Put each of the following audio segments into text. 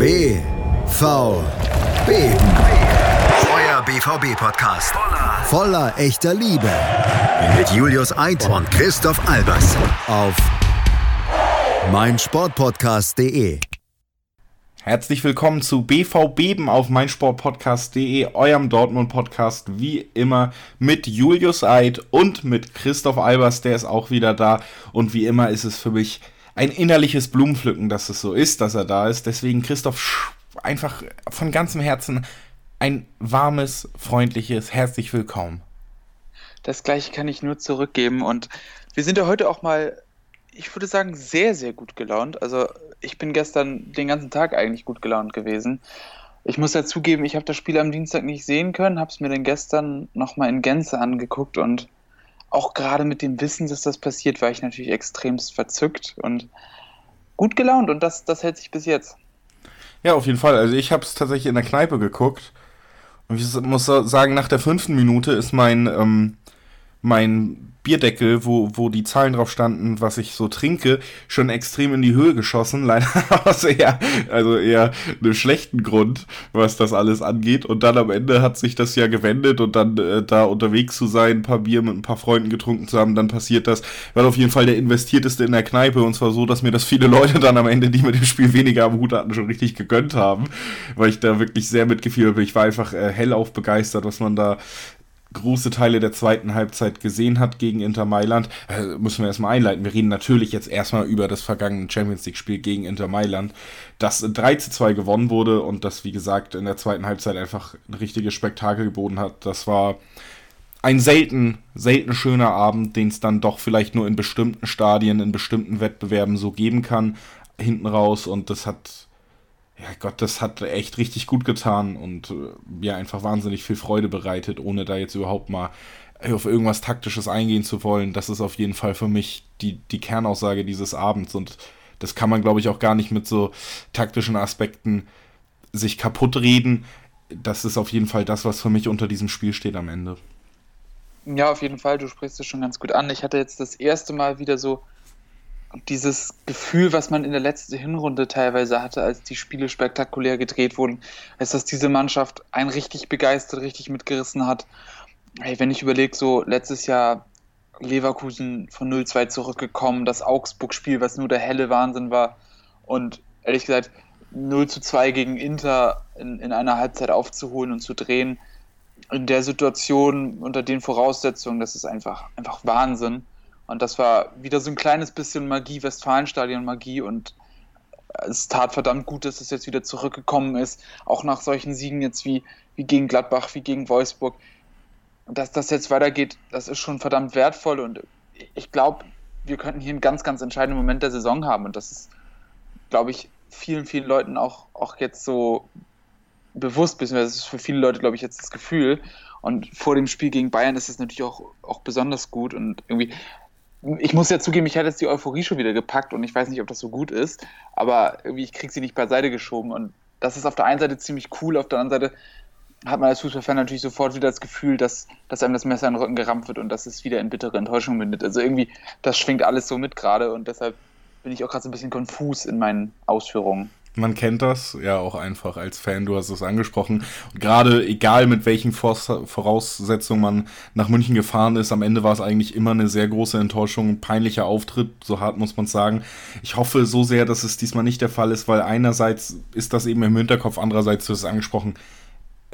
BVB. Euer BVB-Podcast. Voller echter Liebe. Mit Julius Eid und Christoph Albers. Auf meinsportpodcast.de. Herzlich willkommen zu BVB auf meinsportpodcast.de, eurem Dortmund-Podcast, wie immer mit Julius Eid und mit Christoph Albers, der ist auch wieder da. Und wie immer ist es für mich ein innerliches Blumenpflücken, dass es so ist, dass er da ist. Deswegen, Christoph, einfach von ganzem Herzen ein warmes, freundliches, herzlich willkommen. Das gleiche kann ich nur zurückgeben und wir sind ja heute auch mal ich würde sagen, sehr, sehr gut gelaunt. Also ich bin gestern den ganzen Tag eigentlich gut gelaunt gewesen. Ich muss ja zugeben, ich habe das Spiel am Dienstag nicht sehen können, habe es mir dann gestern nochmal in Gänze angeguckt und auch gerade mit dem Wissen, dass das passiert, war ich natürlich extremst verzückt und gut gelaunt und das, das hält sich bis jetzt. Ja, auf jeden Fall. Also ich habe es tatsächlich in der Kneipe geguckt und ich muss sagen, nach der fünften Minute ist mein, ähm, mein Bierdeckel, wo, wo die Zahlen drauf standen, was ich so trinke, schon extrem in die Höhe geschossen. Leider aus eher, also eher einem schlechten Grund, was das alles angeht. Und dann am Ende hat sich das ja gewendet und dann äh, da unterwegs zu sein, ein paar Bier mit ein paar Freunden getrunken zu haben, dann passiert das. War auf jeden Fall der investierteste in der Kneipe und zwar so, dass mir das viele Leute dann am Ende, die mit dem Spiel weniger am Hut hatten, schon richtig gegönnt haben, weil ich da wirklich sehr mitgefühlt bin. Ich war einfach äh, hellauf begeistert, was man da große Teile der zweiten Halbzeit gesehen hat gegen Inter Mailand, äh, müssen wir erstmal einleiten. Wir reden natürlich jetzt erstmal über das vergangene Champions League-Spiel gegen Inter Mailand, das 3 zu 2 gewonnen wurde und das, wie gesagt, in der zweiten Halbzeit einfach ein richtiges Spektakel geboten hat. Das war ein selten, selten schöner Abend, den es dann doch vielleicht nur in bestimmten Stadien, in bestimmten Wettbewerben so geben kann, hinten raus und das hat ja Gott, das hat echt richtig gut getan und äh, mir einfach wahnsinnig viel Freude bereitet, ohne da jetzt überhaupt mal auf irgendwas Taktisches eingehen zu wollen. Das ist auf jeden Fall für mich die, die Kernaussage dieses Abends und das kann man, glaube ich, auch gar nicht mit so taktischen Aspekten sich kaputt reden. Das ist auf jeden Fall das, was für mich unter diesem Spiel steht am Ende. Ja, auf jeden Fall, du sprichst es schon ganz gut an. Ich hatte jetzt das erste Mal wieder so dieses Gefühl, was man in der letzten Hinrunde teilweise hatte, als die Spiele spektakulär gedreht wurden, als dass diese Mannschaft einen richtig begeistert, richtig mitgerissen hat. Hey, wenn ich überlege, so letztes Jahr Leverkusen von 0-2 zurückgekommen, das Augsburg-Spiel, was nur der helle Wahnsinn war und ehrlich gesagt 0 2 gegen Inter in, in einer Halbzeit aufzuholen und zu drehen, in der Situation, unter den Voraussetzungen, das ist einfach, einfach Wahnsinn. Und das war wieder so ein kleines bisschen Magie, Westfalenstadion-Magie und es tat verdammt gut, dass es jetzt wieder zurückgekommen ist, auch nach solchen Siegen jetzt wie, wie gegen Gladbach, wie gegen Wolfsburg. Dass das jetzt weitergeht, das ist schon verdammt wertvoll. Und ich glaube, wir könnten hier einen ganz, ganz entscheidenden Moment der Saison haben. Und das ist, glaube ich, vielen, vielen Leuten auch, auch jetzt so bewusst, beziehungsweise ist für viele Leute, glaube ich, jetzt das Gefühl. Und vor dem Spiel gegen Bayern ist es natürlich auch, auch besonders gut. Und irgendwie ich muss ja zugeben, ich hatte jetzt die Euphorie schon wieder gepackt und ich weiß nicht, ob das so gut ist, aber irgendwie, ich kriege sie nicht beiseite geschoben und das ist auf der einen Seite ziemlich cool, auf der anderen Seite hat man als Fußballfan natürlich sofort wieder das Gefühl, dass, dass einem das Messer in den Rücken gerammt wird und dass es wieder in bittere Enttäuschung mündet. Also irgendwie, das schwingt alles so mit gerade und deshalb bin ich auch gerade so ein bisschen konfus in meinen Ausführungen. Man kennt das ja auch einfach als Fan, du hast es angesprochen. Gerade egal mit welchen Voraussetzungen man nach München gefahren ist, am Ende war es eigentlich immer eine sehr große Enttäuschung, ein peinlicher Auftritt, so hart muss man sagen. Ich hoffe so sehr, dass es diesmal nicht der Fall ist, weil einerseits ist das eben im Hinterkopf, andererseits, du hast es angesprochen,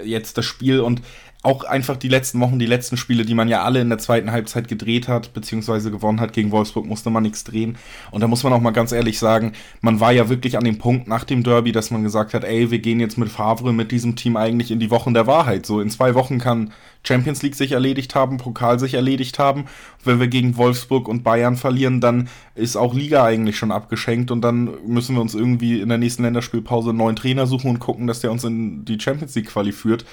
jetzt das Spiel und auch einfach die letzten Wochen, die letzten Spiele, die man ja alle in der zweiten Halbzeit gedreht hat, beziehungsweise gewonnen hat gegen Wolfsburg, musste man nichts drehen. Und da muss man auch mal ganz ehrlich sagen, man war ja wirklich an dem Punkt nach dem Derby, dass man gesagt hat, ey, wir gehen jetzt mit Favre, mit diesem Team eigentlich in die Wochen der Wahrheit. So in zwei Wochen kann Champions League sich erledigt haben, Pokal sich erledigt haben. Wenn wir gegen Wolfsburg und Bayern verlieren, dann ist auch Liga eigentlich schon abgeschenkt und dann müssen wir uns irgendwie in der nächsten Länderspielpause einen neuen Trainer suchen und gucken, dass der uns in die Champions League Quali führt.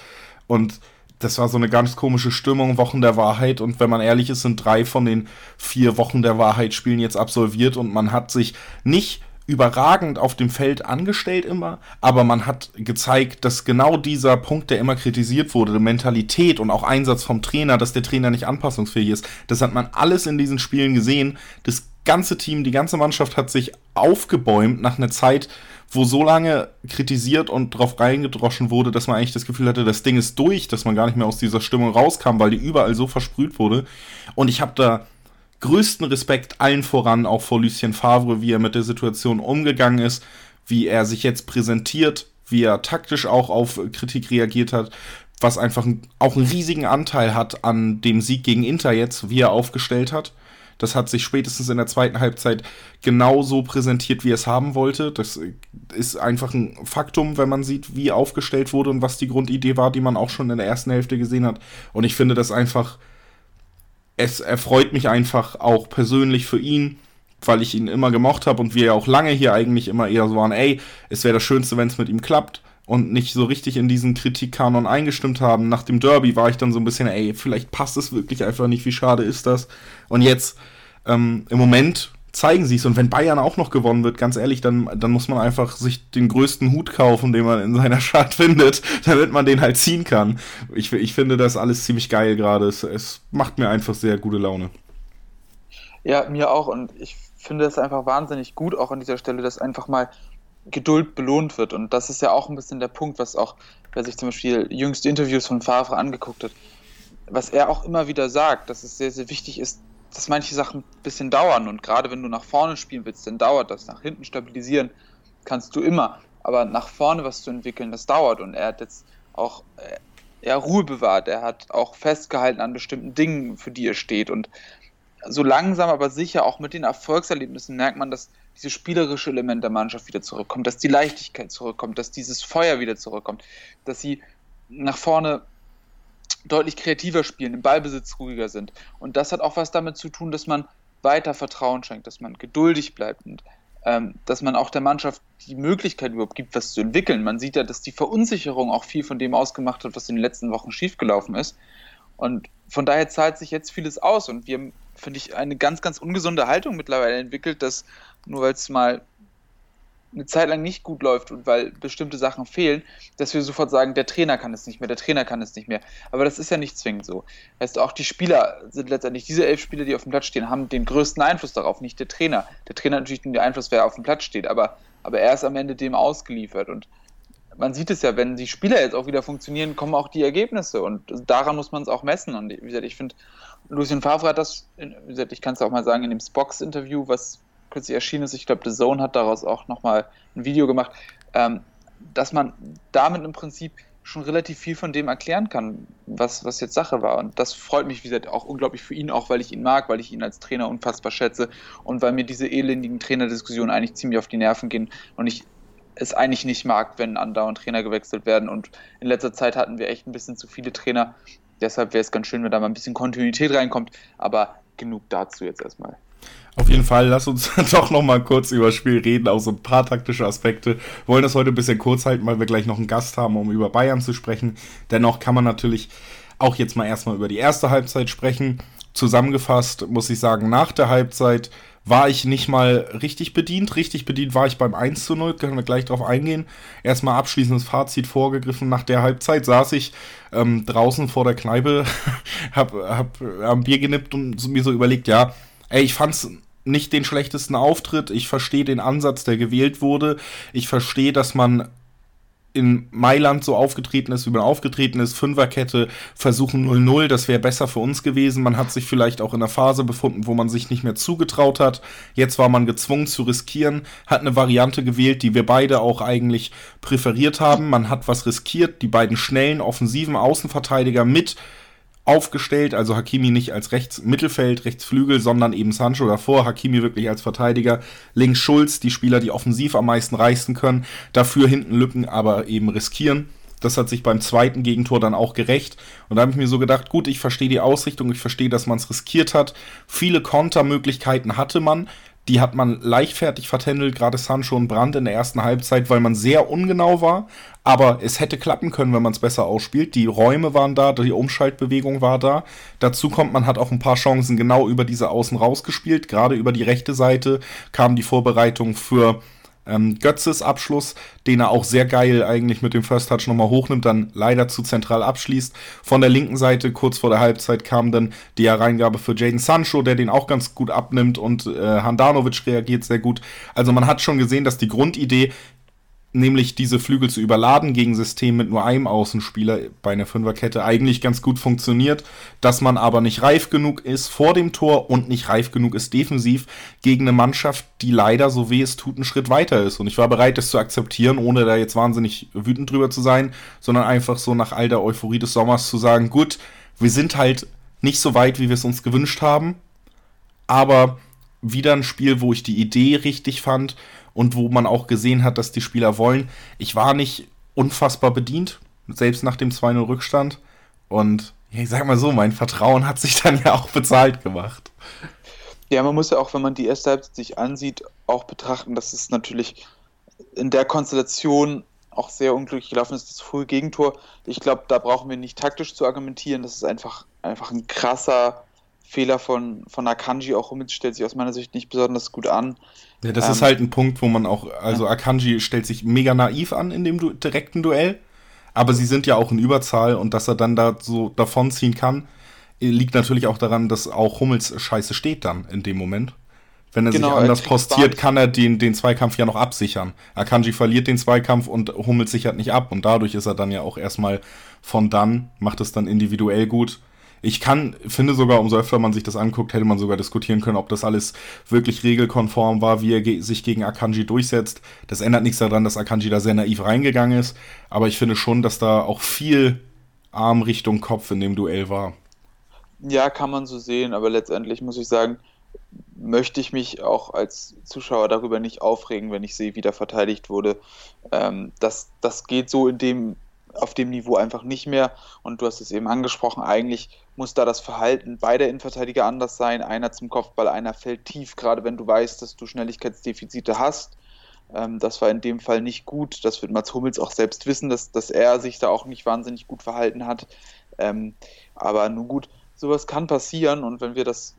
Und das war so eine ganz komische Stimmung, Wochen der Wahrheit. Und wenn man ehrlich ist, sind drei von den vier Wochen der Wahrheit Spielen jetzt absolviert und man hat sich nicht überragend auf dem Feld angestellt immer, aber man hat gezeigt, dass genau dieser Punkt, der immer kritisiert wurde, Mentalität und auch Einsatz vom Trainer, dass der Trainer nicht anpassungsfähig ist, das hat man alles in diesen Spielen gesehen. Das ganze Team, die ganze Mannschaft hat sich aufgebäumt nach einer Zeit, wo so lange kritisiert und drauf reingedroschen wurde, dass man eigentlich das Gefühl hatte, das Ding ist durch, dass man gar nicht mehr aus dieser Stimmung rauskam, weil die überall so versprüht wurde. Und ich habe da größten Respekt allen voran, auch vor Lucien Favre, wie er mit der Situation umgegangen ist, wie er sich jetzt präsentiert, wie er taktisch auch auf Kritik reagiert hat, was einfach auch einen riesigen Anteil hat an dem Sieg gegen Inter jetzt, wie er aufgestellt hat. Das hat sich spätestens in der zweiten Halbzeit genauso präsentiert, wie es haben wollte. Das ist einfach ein Faktum, wenn man sieht, wie aufgestellt wurde und was die Grundidee war, die man auch schon in der ersten Hälfte gesehen hat. Und ich finde das einfach es erfreut mich einfach auch persönlich für ihn, weil ich ihn immer gemocht habe und wir ja auch lange hier eigentlich immer eher so waren, ey, es wäre das Schönste, wenn es mit ihm klappt und nicht so richtig in diesen Kritikkanon eingestimmt haben. Nach dem Derby war ich dann so ein bisschen, ey, vielleicht passt es wirklich einfach nicht, wie schade ist das. Und jetzt, ähm, im Moment zeigen sie es. Und wenn Bayern auch noch gewonnen wird, ganz ehrlich, dann, dann muss man einfach sich den größten Hut kaufen, den man in seiner Stadt findet, damit man den halt ziehen kann. Ich, ich finde das alles ziemlich geil gerade. Es, es macht mir einfach sehr gute Laune. Ja, mir auch. Und ich finde es einfach wahnsinnig gut, auch an dieser Stelle, dass einfach mal Geduld belohnt wird. Und das ist ja auch ein bisschen der Punkt, was auch, wer sich zum Beispiel jüngste Interviews von Favre angeguckt hat, was er auch immer wieder sagt, dass es sehr, sehr wichtig ist, dass manche Sachen ein bisschen dauern. Und gerade wenn du nach vorne spielen willst, dann dauert das. Nach hinten stabilisieren kannst du immer, aber nach vorne was zu entwickeln, das dauert. Und er hat jetzt auch äh, ja, Ruhe bewahrt, er hat auch festgehalten an bestimmten Dingen, für die er steht. Und so langsam aber sicher auch mit den Erfolgserlebnissen merkt man, dass dieses spielerische Element der Mannschaft wieder zurückkommt, dass die Leichtigkeit zurückkommt, dass dieses Feuer wieder zurückkommt, dass sie nach vorne deutlich kreativer spielen, im Ballbesitz ruhiger sind. Und das hat auch was damit zu tun, dass man weiter Vertrauen schenkt, dass man geduldig bleibt und ähm, dass man auch der Mannschaft die Möglichkeit überhaupt gibt, was zu entwickeln. Man sieht ja, dass die Verunsicherung auch viel von dem ausgemacht hat, was in den letzten Wochen schiefgelaufen ist. Und von daher zahlt sich jetzt vieles aus. Und wir finde ich, eine ganz, ganz ungesunde Haltung mittlerweile entwickelt, dass nur weil es mal eine Zeit lang nicht gut läuft und weil bestimmte Sachen fehlen, dass wir sofort sagen, der Trainer kann es nicht mehr, der Trainer kann es nicht mehr. Aber das ist ja nicht zwingend so. Heißt, auch die Spieler sind letztendlich, diese elf Spieler, die auf dem Platz stehen, haben den größten Einfluss darauf, nicht der Trainer. Der Trainer hat natürlich den Einfluss, wer auf dem Platz steht, aber, aber er ist am Ende dem ausgeliefert und man sieht es ja, wenn die Spieler jetzt auch wieder funktionieren, kommen auch die Ergebnisse und daran muss man es auch messen. Und wie gesagt, ich finde, Lucien Favre hat das, wie gesagt, ich kann es auch mal sagen, in dem Spox-Interview, was kürzlich erschienen ist, ich glaube, The Zone hat daraus auch nochmal ein Video gemacht, ähm, dass man damit im Prinzip schon relativ viel von dem erklären kann, was, was jetzt Sache war. Und das freut mich, wie gesagt, auch unglaublich für ihn, auch weil ich ihn mag, weil ich ihn als Trainer unfassbar schätze und weil mir diese elendigen Trainerdiskussionen eigentlich ziemlich auf die Nerven gehen und ich es eigentlich nicht mag, wenn andauernd Trainer gewechselt werden. Und in letzter Zeit hatten wir echt ein bisschen zu viele Trainer. Deshalb wäre es ganz schön, wenn da mal ein bisschen Kontinuität reinkommt. Aber genug dazu jetzt erstmal. Auf jeden Fall, lass uns doch noch mal kurz über das Spiel reden, auch so ein paar taktische Aspekte. Wir wollen das heute ein bisschen kurz halten, weil wir gleich noch einen Gast haben, um über Bayern zu sprechen. Dennoch kann man natürlich auch jetzt mal erstmal über die erste Halbzeit sprechen. Zusammengefasst muss ich sagen, nach der Halbzeit war ich nicht mal richtig bedient. Richtig bedient war ich beim 1 zu 0, können wir gleich drauf eingehen. Erstmal abschließendes Fazit vorgegriffen. Nach der Halbzeit saß ich ähm, draußen vor der Kneipe, hab, hab am Bier genippt und mir so überlegt, ja, ey, ich fand's nicht den schlechtesten Auftritt. Ich verstehe den Ansatz, der gewählt wurde. Ich verstehe, dass man in Mailand so aufgetreten ist, wie man aufgetreten ist, Fünferkette, versuchen 0-0, das wäre besser für uns gewesen. Man hat sich vielleicht auch in einer Phase befunden, wo man sich nicht mehr zugetraut hat. Jetzt war man gezwungen zu riskieren, hat eine Variante gewählt, die wir beide auch eigentlich präferiert haben. Man hat was riskiert, die beiden schnellen, offensiven Außenverteidiger mit aufgestellt, also Hakimi nicht als Rechtsmittelfeld, Rechtsflügel, sondern eben Sancho davor, Hakimi wirklich als Verteidiger, links Schulz, die Spieler, die offensiv am meisten reißen können, dafür hinten Lücken aber eben riskieren. Das hat sich beim zweiten Gegentor dann auch gerecht. Und da habe ich mir so gedacht, gut, ich verstehe die Ausrichtung, ich verstehe, dass man es riskiert hat. Viele Kontermöglichkeiten hatte man. die hat man leichtfertig vertändelt, gerade Sancho und Brandt in der ersten Halbzeit, weil man sehr ungenau war. Aber es hätte klappen können, wenn man es besser ausspielt. Die Räume waren da, die Umschaltbewegung war da. Dazu kommt, man hat auch ein paar Chancen genau über diese Außen rausgespielt. Gerade über die rechte Seite kam die Vorbereitung für ähm, Götzes Abschluss, den er auch sehr geil eigentlich mit dem First Touch nochmal hochnimmt, dann leider zu zentral abschließt. Von der linken Seite, kurz vor der Halbzeit, kam dann die Hereingabe für Jaden Sancho, der den auch ganz gut abnimmt und äh, Handanovic reagiert sehr gut. Also man hat schon gesehen, dass die Grundidee nämlich diese Flügel zu überladen gegen System mit nur einem Außenspieler bei einer Fünferkette eigentlich ganz gut funktioniert, dass man aber nicht reif genug ist vor dem Tor und nicht reif genug ist defensiv gegen eine Mannschaft, die leider, so weh es tut, einen Schritt weiter ist. Und ich war bereit, das zu akzeptieren, ohne da jetzt wahnsinnig wütend drüber zu sein, sondern einfach so nach all der Euphorie des Sommers zu sagen, gut, wir sind halt nicht so weit, wie wir es uns gewünscht haben, aber wieder ein Spiel, wo ich die Idee richtig fand und wo man auch gesehen hat, dass die Spieler wollen. Ich war nicht unfassbar bedient, selbst nach dem 2-0 Rückstand. Und ich sag mal so, mein Vertrauen hat sich dann ja auch bezahlt gemacht. Ja, man muss ja auch, wenn man die erste Halbzeit sich ansieht, auch betrachten, dass es natürlich in der Konstellation auch sehr unglücklich gelaufen ist, das frühe Gegentor. Ich glaube, da brauchen wir nicht taktisch zu argumentieren. Das ist einfach, einfach ein krasser Fehler von, von Akanji. Auch Hummels stellt sich aus meiner Sicht nicht besonders gut an. Ja, das ähm, ist halt ein Punkt, wo man auch, also Akanji stellt sich mega naiv an in dem du direkten Duell, aber sie sind ja auch in Überzahl und dass er dann da so davonziehen kann, liegt natürlich auch daran, dass auch Hummels scheiße steht dann in dem Moment. Wenn er genau, sich anders postiert, kann er den, den Zweikampf ja noch absichern. Akanji verliert den Zweikampf und Hummels sichert nicht ab und dadurch ist er dann ja auch erstmal von dann, macht es dann individuell gut ich kann, finde sogar, umso öfter man sich das anguckt, hätte man sogar diskutieren können, ob das alles wirklich regelkonform war, wie er ge sich gegen Akanji durchsetzt. Das ändert nichts daran, dass Akanji da sehr naiv reingegangen ist. Aber ich finde schon, dass da auch viel Arm Richtung Kopf in dem Duell war. Ja, kann man so sehen, aber letztendlich muss ich sagen, möchte ich mich auch als Zuschauer darüber nicht aufregen, wenn ich sehe, wie da verteidigt wurde. Ähm, das, das geht so in dem auf dem Niveau einfach nicht mehr. Und du hast es eben angesprochen, eigentlich muss da das Verhalten beider Innenverteidiger anders sein. Einer zum Kopfball, einer fällt tief, gerade wenn du weißt, dass du Schnelligkeitsdefizite hast. Ähm, das war in dem Fall nicht gut. Das wird Mats Hummels auch selbst wissen, dass, dass er sich da auch nicht wahnsinnig gut verhalten hat. Ähm, aber nun gut, sowas kann passieren und wenn wir das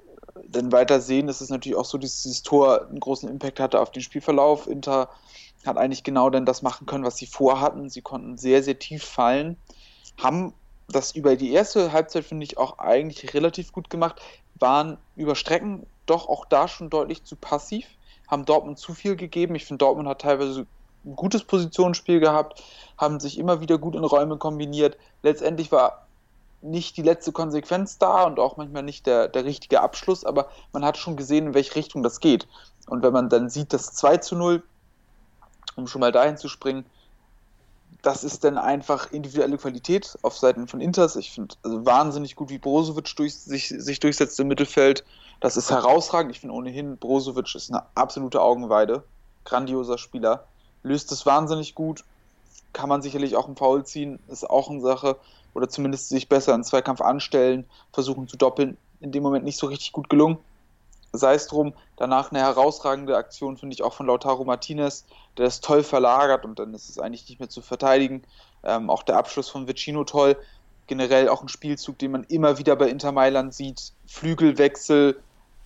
dann weiter sehen, ist es natürlich auch so, dass dieses Tor einen großen Impact hatte auf den Spielverlauf. Inter hat eigentlich genau dann das machen können, was sie vorhatten. Sie konnten sehr, sehr tief fallen, haben das über die erste Halbzeit, finde ich, auch eigentlich relativ gut gemacht, waren über Strecken doch auch da schon deutlich zu passiv, haben Dortmund zu viel gegeben. Ich finde, Dortmund hat teilweise ein gutes Positionsspiel gehabt, haben sich immer wieder gut in Räume kombiniert. Letztendlich war nicht die letzte Konsequenz da und auch manchmal nicht der, der richtige Abschluss, aber man hat schon gesehen, in welche Richtung das geht. Und wenn man dann sieht, dass 2 zu 0 um schon mal dahin zu springen, das ist dann einfach individuelle Qualität auf Seiten von Inters. Ich finde also wahnsinnig gut, wie Brozovic durch, sich, sich durchsetzt im Mittelfeld. Das ist herausragend. Ich finde ohnehin, Brozovic ist eine absolute Augenweide. Grandioser Spieler. Löst es wahnsinnig gut. Kann man sicherlich auch einen Foul ziehen. Ist auch eine Sache. Oder zumindest sich besser in Zweikampf anstellen, versuchen zu doppeln. In dem Moment nicht so richtig gut gelungen sei es drum, danach eine herausragende Aktion, finde ich, auch von Lautaro Martinez, der das toll verlagert und dann ist es eigentlich nicht mehr zu verteidigen. Ähm, auch der Abschluss von Vicino toll. Generell auch ein Spielzug, den man immer wieder bei Inter Mailand sieht. Flügelwechsel,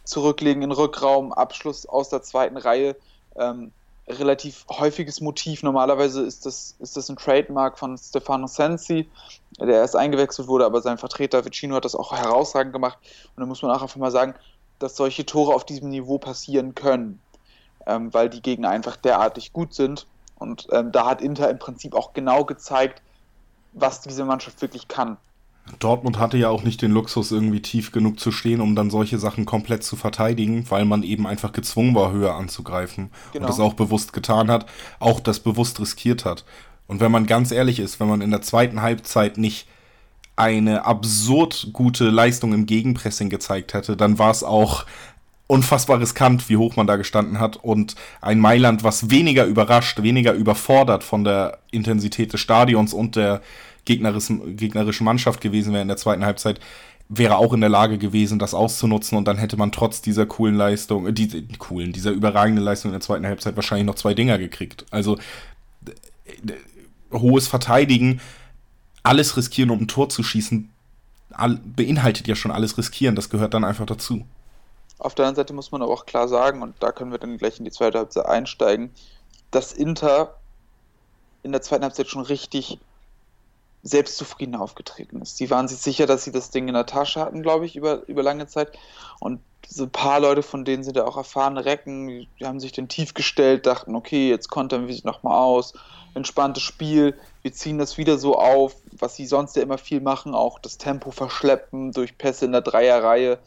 zurücklegen in Rückraum, Abschluss aus der zweiten Reihe. Ähm, relativ häufiges Motiv. Normalerweise ist das, ist das ein Trademark von Stefano Sensi, der erst eingewechselt wurde, aber sein Vertreter Vicino hat das auch herausragend gemacht. Und da muss man auch einfach mal sagen, dass solche Tore auf diesem Niveau passieren können, ähm, weil die Gegner einfach derartig gut sind. Und ähm, da hat Inter im Prinzip auch genau gezeigt, was diese Mannschaft wirklich kann. Dortmund hatte ja auch nicht den Luxus, irgendwie tief genug zu stehen, um dann solche Sachen komplett zu verteidigen, weil man eben einfach gezwungen war, höher anzugreifen. Genau. Und das auch bewusst getan hat, auch das bewusst riskiert hat. Und wenn man ganz ehrlich ist, wenn man in der zweiten Halbzeit nicht eine absurd gute Leistung im Gegenpressing gezeigt hätte, dann war es auch unfassbar riskant, wie hoch man da gestanden hat. Und ein Mailand, was weniger überrascht, weniger überfordert von der Intensität des Stadions und der gegnerischen, Mannschaft gewesen wäre in der zweiten Halbzeit, wäre auch in der Lage gewesen, das auszunutzen und dann hätte man trotz dieser coolen Leistung, äh, die, die coolen, dieser überragenden Leistung in der zweiten Halbzeit wahrscheinlich noch zwei Dinger gekriegt. Also hohes Verteidigen, alles riskieren, um ein Tor zu schießen, beinhaltet ja schon alles riskieren. Das gehört dann einfach dazu. Auf der anderen Seite muss man aber auch klar sagen, und da können wir dann gleich in die zweite Halbzeit einsteigen, dass Inter in der zweiten Halbzeit schon richtig selbstzufrieden aufgetreten ist. Sie waren sich sicher, dass sie das Ding in der Tasche hatten, glaube ich, über, über lange Zeit. Und so ein paar Leute, von denen sind ja auch erfahrene Recken, die haben sich dann tief gestellt, dachten, okay, jetzt kontern wir sich nochmal aus, entspanntes Spiel, wir ziehen das wieder so auf, was sie sonst ja immer viel machen, auch das Tempo verschleppen durch Pässe in der Dreierreihe.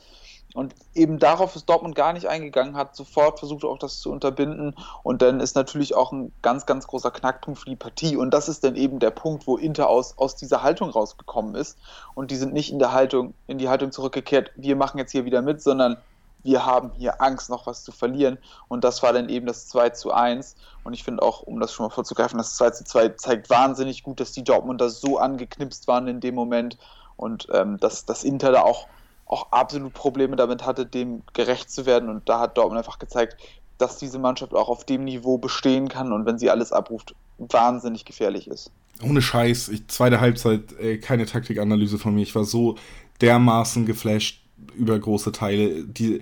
Und eben darauf ist Dortmund gar nicht eingegangen, hat sofort versucht, auch das zu unterbinden. Und dann ist natürlich auch ein ganz, ganz großer Knackpunkt für die Partie. Und das ist dann eben der Punkt, wo Inter aus, aus dieser Haltung rausgekommen ist. Und die sind nicht in der Haltung, in die Haltung zurückgekehrt, wir machen jetzt hier wieder mit, sondern wir haben hier Angst, noch was zu verlieren. Und das war dann eben das 2 zu 1. Und ich finde auch, um das schon mal vorzugreifen, das 2 zu 2 zeigt wahnsinnig gut, dass die Dortmunder so angeknipst waren in dem Moment und ähm, dass das Inter da auch auch absolut Probleme damit hatte, dem gerecht zu werden. Und da hat Dortmund einfach gezeigt, dass diese Mannschaft auch auf dem Niveau bestehen kann und wenn sie alles abruft, wahnsinnig gefährlich ist. Ohne Scheiß, ich, zweite Halbzeit, äh, keine Taktikanalyse von mir. Ich war so dermaßen geflasht über große Teile. Die,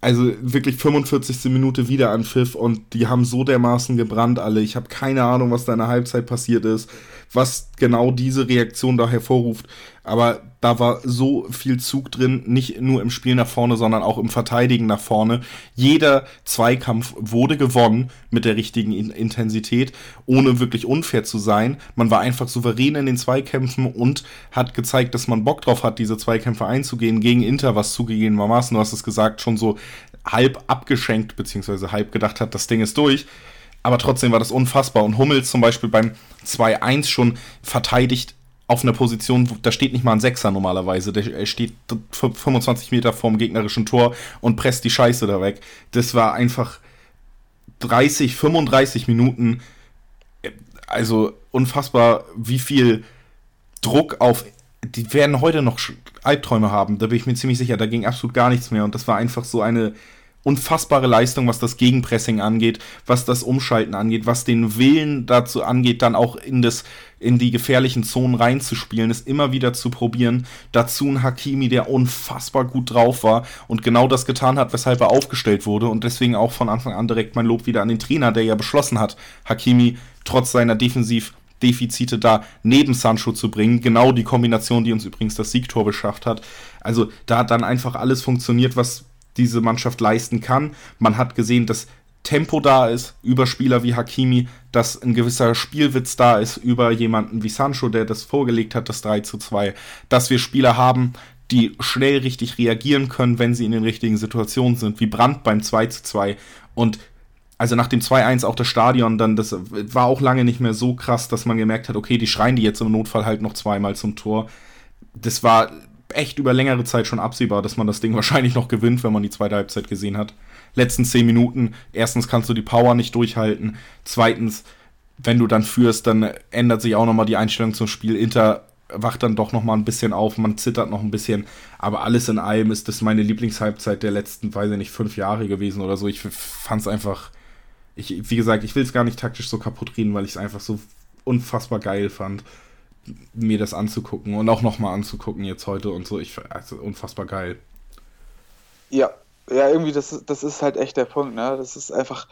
also wirklich 45. Minute wieder an Pfiff und die haben so dermaßen gebrannt alle. Ich habe keine Ahnung, was da in der Halbzeit passiert ist, was genau diese Reaktion da hervorruft. Aber da war so viel Zug drin, nicht nur im Spiel nach vorne, sondern auch im Verteidigen nach vorne. Jeder Zweikampf wurde gewonnen mit der richtigen Intensität, ohne wirklich unfair zu sein. Man war einfach souverän in den Zweikämpfen und hat gezeigt, dass man Bock drauf hat, diese Zweikämpfe einzugehen gegen Inter, was zugegebenermaßen, du hast es gesagt, schon so halb abgeschenkt, beziehungsweise halb gedacht hat, das Ding ist durch. Aber trotzdem war das unfassbar. Und Hummels zum Beispiel beim 2-1 schon verteidigt auf einer Position, da steht nicht mal ein Sechser normalerweise. Der steht 25 Meter vorm gegnerischen Tor und presst die Scheiße da weg. Das war einfach 30, 35 Minuten. Also unfassbar, wie viel Druck auf. Die werden heute noch Albträume haben, da bin ich mir ziemlich sicher. Da ging absolut gar nichts mehr. Und das war einfach so eine unfassbare Leistung, was das Gegenpressing angeht, was das Umschalten angeht, was den Willen dazu angeht, dann auch in das in die gefährlichen Zonen reinzuspielen, es immer wieder zu probieren. Dazu ein Hakimi, der unfassbar gut drauf war und genau das getan hat, weshalb er aufgestellt wurde und deswegen auch von Anfang an direkt mein Lob wieder an den Trainer, der ja beschlossen hat, Hakimi trotz seiner Defensiv Defizite da neben Sancho zu bringen. Genau die Kombination, die uns übrigens das Siegtor beschafft hat. Also da hat dann einfach alles funktioniert, was diese Mannschaft leisten kann. Man hat gesehen, dass Tempo da ist über Spieler wie Hakimi, dass ein gewisser Spielwitz da ist über jemanden wie Sancho, der das vorgelegt hat, das 3 zu 2, dass wir Spieler haben, die schnell richtig reagieren können, wenn sie in den richtigen Situationen sind, wie Brandt beim 2 zu 2 und also nach dem 2-1 auch das Stadion, dann das war auch lange nicht mehr so krass, dass man gemerkt hat, okay, die schreien die jetzt im Notfall halt noch zweimal zum Tor. Das war echt über längere Zeit schon absehbar, dass man das Ding wahrscheinlich noch gewinnt, wenn man die zweite Halbzeit gesehen hat. Letzten zehn Minuten, erstens kannst du die Power nicht durchhalten, zweitens, wenn du dann führst, dann ändert sich auch nochmal die Einstellung zum Spiel. Inter wacht dann doch nochmal ein bisschen auf, man zittert noch ein bisschen, aber alles in allem ist das meine Lieblingshalbzeit der letzten, weiß ich nicht, fünf Jahre gewesen oder so. Ich fand es einfach, ich, wie gesagt, ich will es gar nicht taktisch so kaputt reden, weil ich es einfach so unfassbar geil fand mir das anzugucken und auch nochmal anzugucken jetzt heute und so. Ich also unfassbar geil. Ja, ja, irgendwie, das, das ist halt echt der Punkt, ne? Das ist einfach,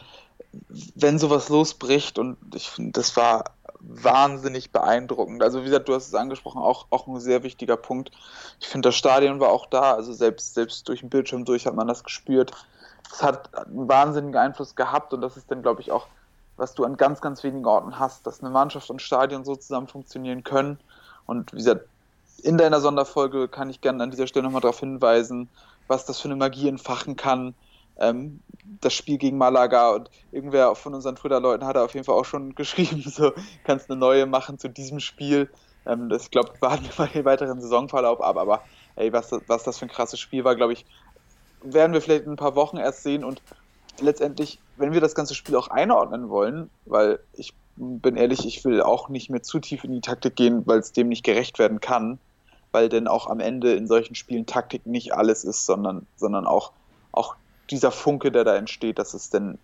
wenn sowas losbricht und ich finde, das war wahnsinnig beeindruckend. Also wie gesagt, du hast es angesprochen, auch, auch ein sehr wichtiger Punkt. Ich finde, das Stadion war auch da, also selbst, selbst durch den Bildschirm durch hat man das gespürt. Es hat einen wahnsinnigen Einfluss gehabt und das ist dann, glaube ich, auch was du an ganz, ganz wenigen Orten hast, dass eine Mannschaft und Stadion so zusammen funktionieren können. Und wie gesagt, in deiner Sonderfolge kann ich gerne an dieser Stelle nochmal darauf hinweisen, was das für eine Magie entfachen kann. Ähm, das Spiel gegen Malaga und irgendwer von unseren Twitter-Leuten hat auf jeden Fall auch schon geschrieben, so kannst eine neue machen zu diesem Spiel. Ähm, das, ich glaube, warten wir mal den weiteren Saisonverlauf ab, aber ey, was, was das für ein krasses Spiel war, glaube ich, werden wir vielleicht in ein paar Wochen erst sehen und letztendlich, wenn wir das ganze Spiel auch einordnen wollen, weil ich bin ehrlich, ich will auch nicht mehr zu tief in die Taktik gehen, weil es dem nicht gerecht werden kann, weil denn auch am Ende in solchen Spielen Taktik nicht alles ist, sondern, sondern auch, auch dieser Funke, der da entsteht, dass es denn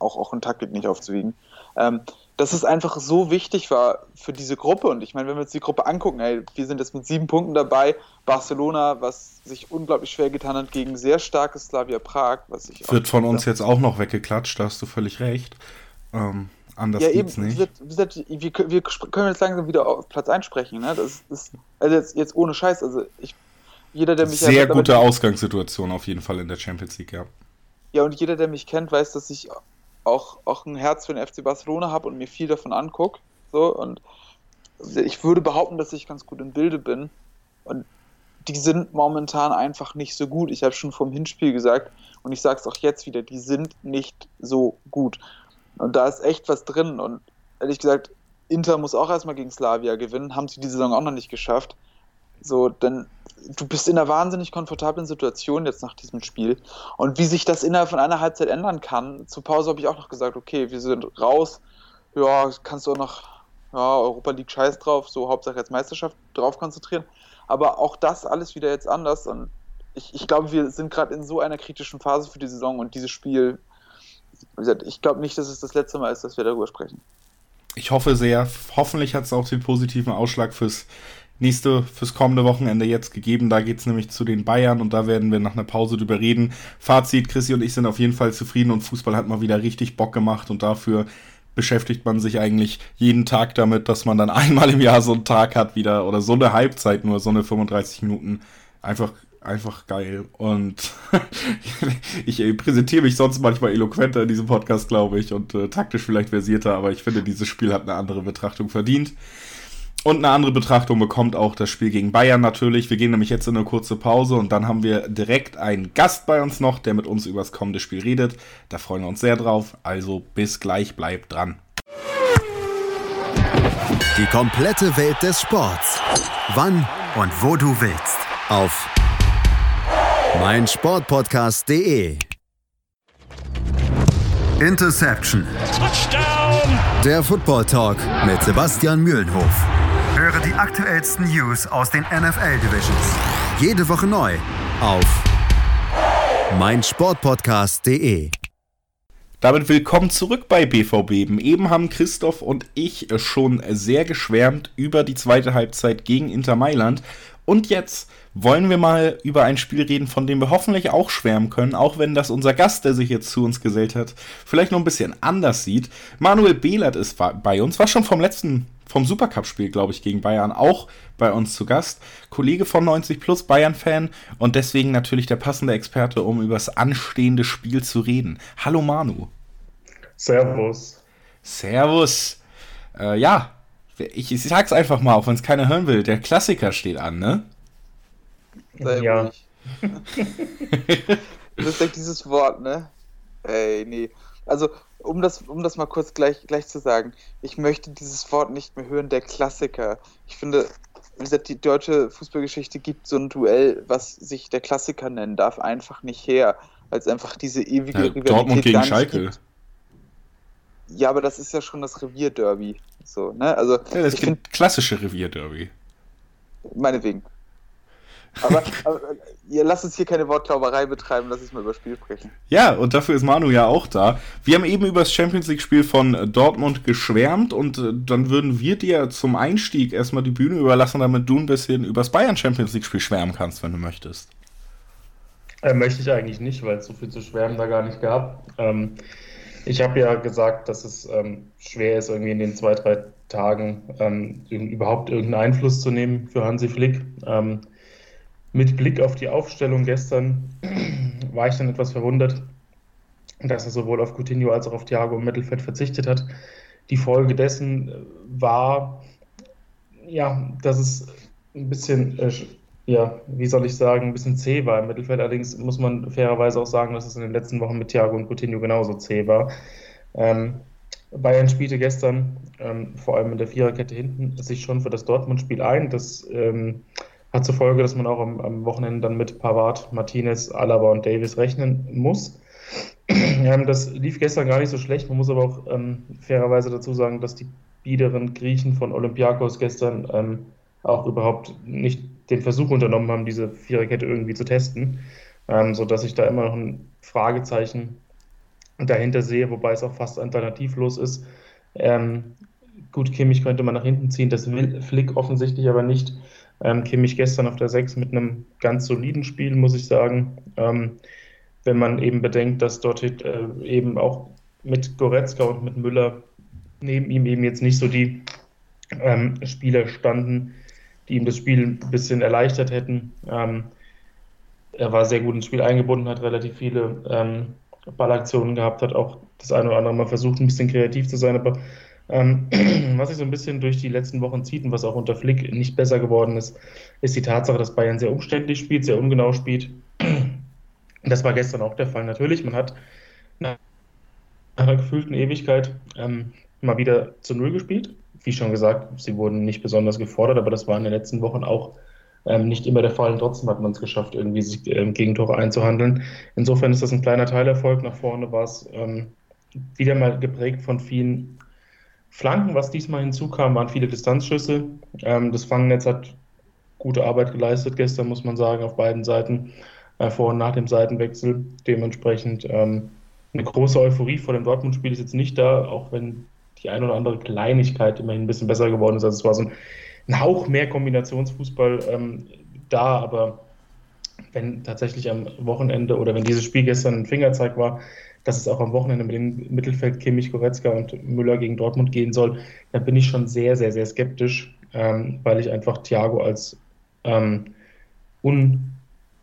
auch, auch in Taktik nicht aufzuwiegen. Ähm, dass es einfach so wichtig war für diese Gruppe. Und ich meine, wenn wir uns die Gruppe angucken, ey, wir sind jetzt mit sieben Punkten dabei. Barcelona, was sich unglaublich schwer getan hat gegen sehr starkes Slavia Prag, was ich Wird von uns jetzt auch noch weggeklatscht, da hast du völlig recht. Ähm, anders ja, geht's eben, nicht. Wird, wird, wir, wir, können jetzt langsam wieder auf Platz einsprechen. Ne? Das ist, also jetzt, jetzt ohne Scheiß, also ich, jeder, der mich Sehr gute Ausgangssituation auf jeden Fall in der Champions League, ja. Ja, und jeder, der mich kennt, weiß, dass ich auch, auch ein Herz für den FC Barcelona habe und mir viel davon angucke. So, und ich würde behaupten, dass ich ganz gut im Bilde bin. Und die sind momentan einfach nicht so gut. Ich habe schon vom Hinspiel gesagt und ich sage es auch jetzt wieder, die sind nicht so gut. Und da ist echt was drin. Und ehrlich gesagt, Inter muss auch erstmal gegen Slavia gewinnen, haben sie die Saison auch noch nicht geschafft. So, denn du bist in einer wahnsinnig komfortablen Situation jetzt nach diesem Spiel. Und wie sich das innerhalb von einer Halbzeit ändern kann, zur Pause habe ich auch noch gesagt, okay, wir sind raus. Ja, kannst du auch noch, ja, Europa League scheiß drauf, so Hauptsache jetzt Meisterschaft drauf konzentrieren. Aber auch das alles wieder jetzt anders. Und ich, ich glaube, wir sind gerade in so einer kritischen Phase für die Saison und dieses Spiel, wie gesagt, ich glaube nicht, dass es das letzte Mal ist, dass wir darüber sprechen. Ich hoffe sehr. Hoffentlich hat es auch den positiven Ausschlag fürs nächste, fürs kommende Wochenende jetzt gegeben. Da geht es nämlich zu den Bayern und da werden wir nach einer Pause drüber reden. Fazit, Chrissy und ich sind auf jeden Fall zufrieden und Fußball hat mal wieder richtig Bock gemacht und dafür beschäftigt man sich eigentlich jeden Tag damit, dass man dann einmal im Jahr so einen Tag hat wieder oder so eine Halbzeit nur, so eine 35 Minuten. Einfach, einfach geil. Und ich präsentiere mich sonst manchmal eloquenter in diesem Podcast, glaube ich, und äh, taktisch vielleicht versierter, aber ich finde, dieses Spiel hat eine andere Betrachtung verdient. Und eine andere Betrachtung bekommt auch das Spiel gegen Bayern natürlich. Wir gehen nämlich jetzt in eine kurze Pause und dann haben wir direkt einen Gast bei uns noch, der mit uns über das kommende Spiel redet. Da freuen wir uns sehr drauf. Also bis gleich, bleibt dran. Die komplette Welt des Sports. Wann und wo du willst. Auf meinsportpodcast.de. Interception. Touchdown. Der Football Talk mit Sebastian Mühlenhof. Höre die aktuellsten News aus den NFL Divisions. Jede Woche neu auf meinsportpodcast.de. Damit willkommen zurück bei BVB. Eben haben Christoph und ich schon sehr geschwärmt über die zweite Halbzeit gegen Inter Mailand. Und jetzt wollen wir mal über ein Spiel reden, von dem wir hoffentlich auch schwärmen können, auch wenn das unser Gast, der sich jetzt zu uns gesellt hat, vielleicht noch ein bisschen anders sieht. Manuel Behlert ist bei uns, war schon vom letzten vom Supercup-Spiel, glaube ich, gegen Bayern auch bei uns zu Gast. Kollege von 90 Plus, Bayern-Fan und deswegen natürlich der passende Experte, um über das anstehende Spiel zu reden. Hallo Manu. Servus. Servus. Äh, ja, ich, ich sag's einfach mal, auch wenn es keiner hören will. Der Klassiker steht an, ne? Sei ja. das ist echt dieses Wort, ne? Ey, nee. Also, um das, um das mal kurz gleich, gleich zu sagen, ich möchte dieses Wort nicht mehr hören, der Klassiker. Ich finde, wie gesagt, die deutsche Fußballgeschichte gibt so ein Duell, was sich der Klassiker nennen darf, einfach nicht her, als einfach diese ewige ja, Rivalität Dortmund gegen Schalke. Gibt. Ja, aber das ist ja schon das Revierderby. So, ne? Also, ja, das ist klassische Revierderby. Meinetwegen. Aber, aber ihr lasst uns hier keine Wortklauberei betreiben, lass uns mal über das Spiel sprechen. Ja, und dafür ist Manu ja auch da. Wir haben eben über das Champions League-Spiel von Dortmund geschwärmt und äh, dann würden wir dir zum Einstieg erstmal die Bühne überlassen, damit du ein bisschen über das Bayern Champions League-Spiel schwärmen kannst, wenn du möchtest. Äh, möchte ich eigentlich nicht, weil es so viel zu schwärmen da gar nicht gab. Ähm, ich habe ja gesagt, dass es ähm, schwer ist, irgendwie in den zwei, drei Tagen ähm, überhaupt irgendeinen Einfluss zu nehmen für Hansi Flick. Ähm, mit Blick auf die Aufstellung gestern war ich dann etwas verwundert, dass er sowohl auf Coutinho als auch auf Thiago im Mittelfeld verzichtet hat. Die Folge dessen war, ja, dass es ein bisschen, äh, ja, wie soll ich sagen, ein bisschen zäh war im Mittelfeld. Allerdings muss man fairerweise auch sagen, dass es in den letzten Wochen mit Thiago und Coutinho genauso zäh war. Ähm, Bayern spielte gestern, ähm, vor allem in der Viererkette hinten, sich schon für das Dortmund-Spiel ein. Das ähm, hat zur Folge, dass man auch am, am Wochenende dann mit Pavard, Martinez, Alaba und Davis rechnen muss. Das lief gestern gar nicht so schlecht. Man muss aber auch ähm, fairerweise dazu sagen, dass die biederen Griechen von Olympiakos gestern ähm, auch überhaupt nicht den Versuch unternommen haben, diese Viererkette irgendwie zu testen, ähm, sodass ich da immer noch ein Fragezeichen dahinter sehe, wobei es auch fast alternativlos ist. Ähm, gut, Kimmich könnte man nach hinten ziehen, das will Flick offensichtlich aber nicht. Ähm, Kimmich gestern auf der 6 mit einem ganz soliden Spiel, muss ich sagen. Ähm, wenn man eben bedenkt, dass dort äh, eben auch mit Goretzka und mit Müller neben ihm eben jetzt nicht so die ähm, Spieler standen, die ihm das Spiel ein bisschen erleichtert hätten. Ähm, er war sehr gut ins Spiel eingebunden, hat relativ viele ähm, Ballaktionen gehabt, hat auch das eine oder andere Mal versucht, ein bisschen kreativ zu sein, aber ähm, was sich so ein bisschen durch die letzten Wochen zieht und was auch unter Flick nicht besser geworden ist, ist die Tatsache, dass Bayern sehr umständlich spielt, sehr ungenau spielt. Das war gestern auch der Fall. Natürlich, man hat nach einer gefühlten Ewigkeit ähm, mal wieder zu Null gespielt. Wie schon gesagt, sie wurden nicht besonders gefordert, aber das war in den letzten Wochen auch ähm, nicht immer der Fall. Und trotzdem hat man es geschafft, irgendwie sich ähm, Gegentore einzuhandeln. Insofern ist das ein kleiner Teilerfolg. Nach vorne war es ähm, wieder mal geprägt von vielen Flanken. Was diesmal hinzukam, waren viele Distanzschüsse. Ähm, das Fangnetz hat gute Arbeit geleistet gestern, muss man sagen, auf beiden Seiten, äh, vor und nach dem Seitenwechsel. Dementsprechend ähm, eine große Euphorie vor dem Dortmund-Spiel ist jetzt nicht da, auch wenn die eine oder andere Kleinigkeit immerhin ein bisschen besser geworden ist. Also es war so ein, ein Hauch mehr Kombinationsfußball ähm, da, aber wenn tatsächlich am Wochenende oder wenn dieses Spiel gestern ein Fingerzeig war, dass es auch am Wochenende mit dem Mittelfeld Kimmich, Goretzka und Müller gegen Dortmund gehen soll, dann bin ich schon sehr, sehr, sehr skeptisch, ähm, weil ich einfach Thiago als, ähm, un,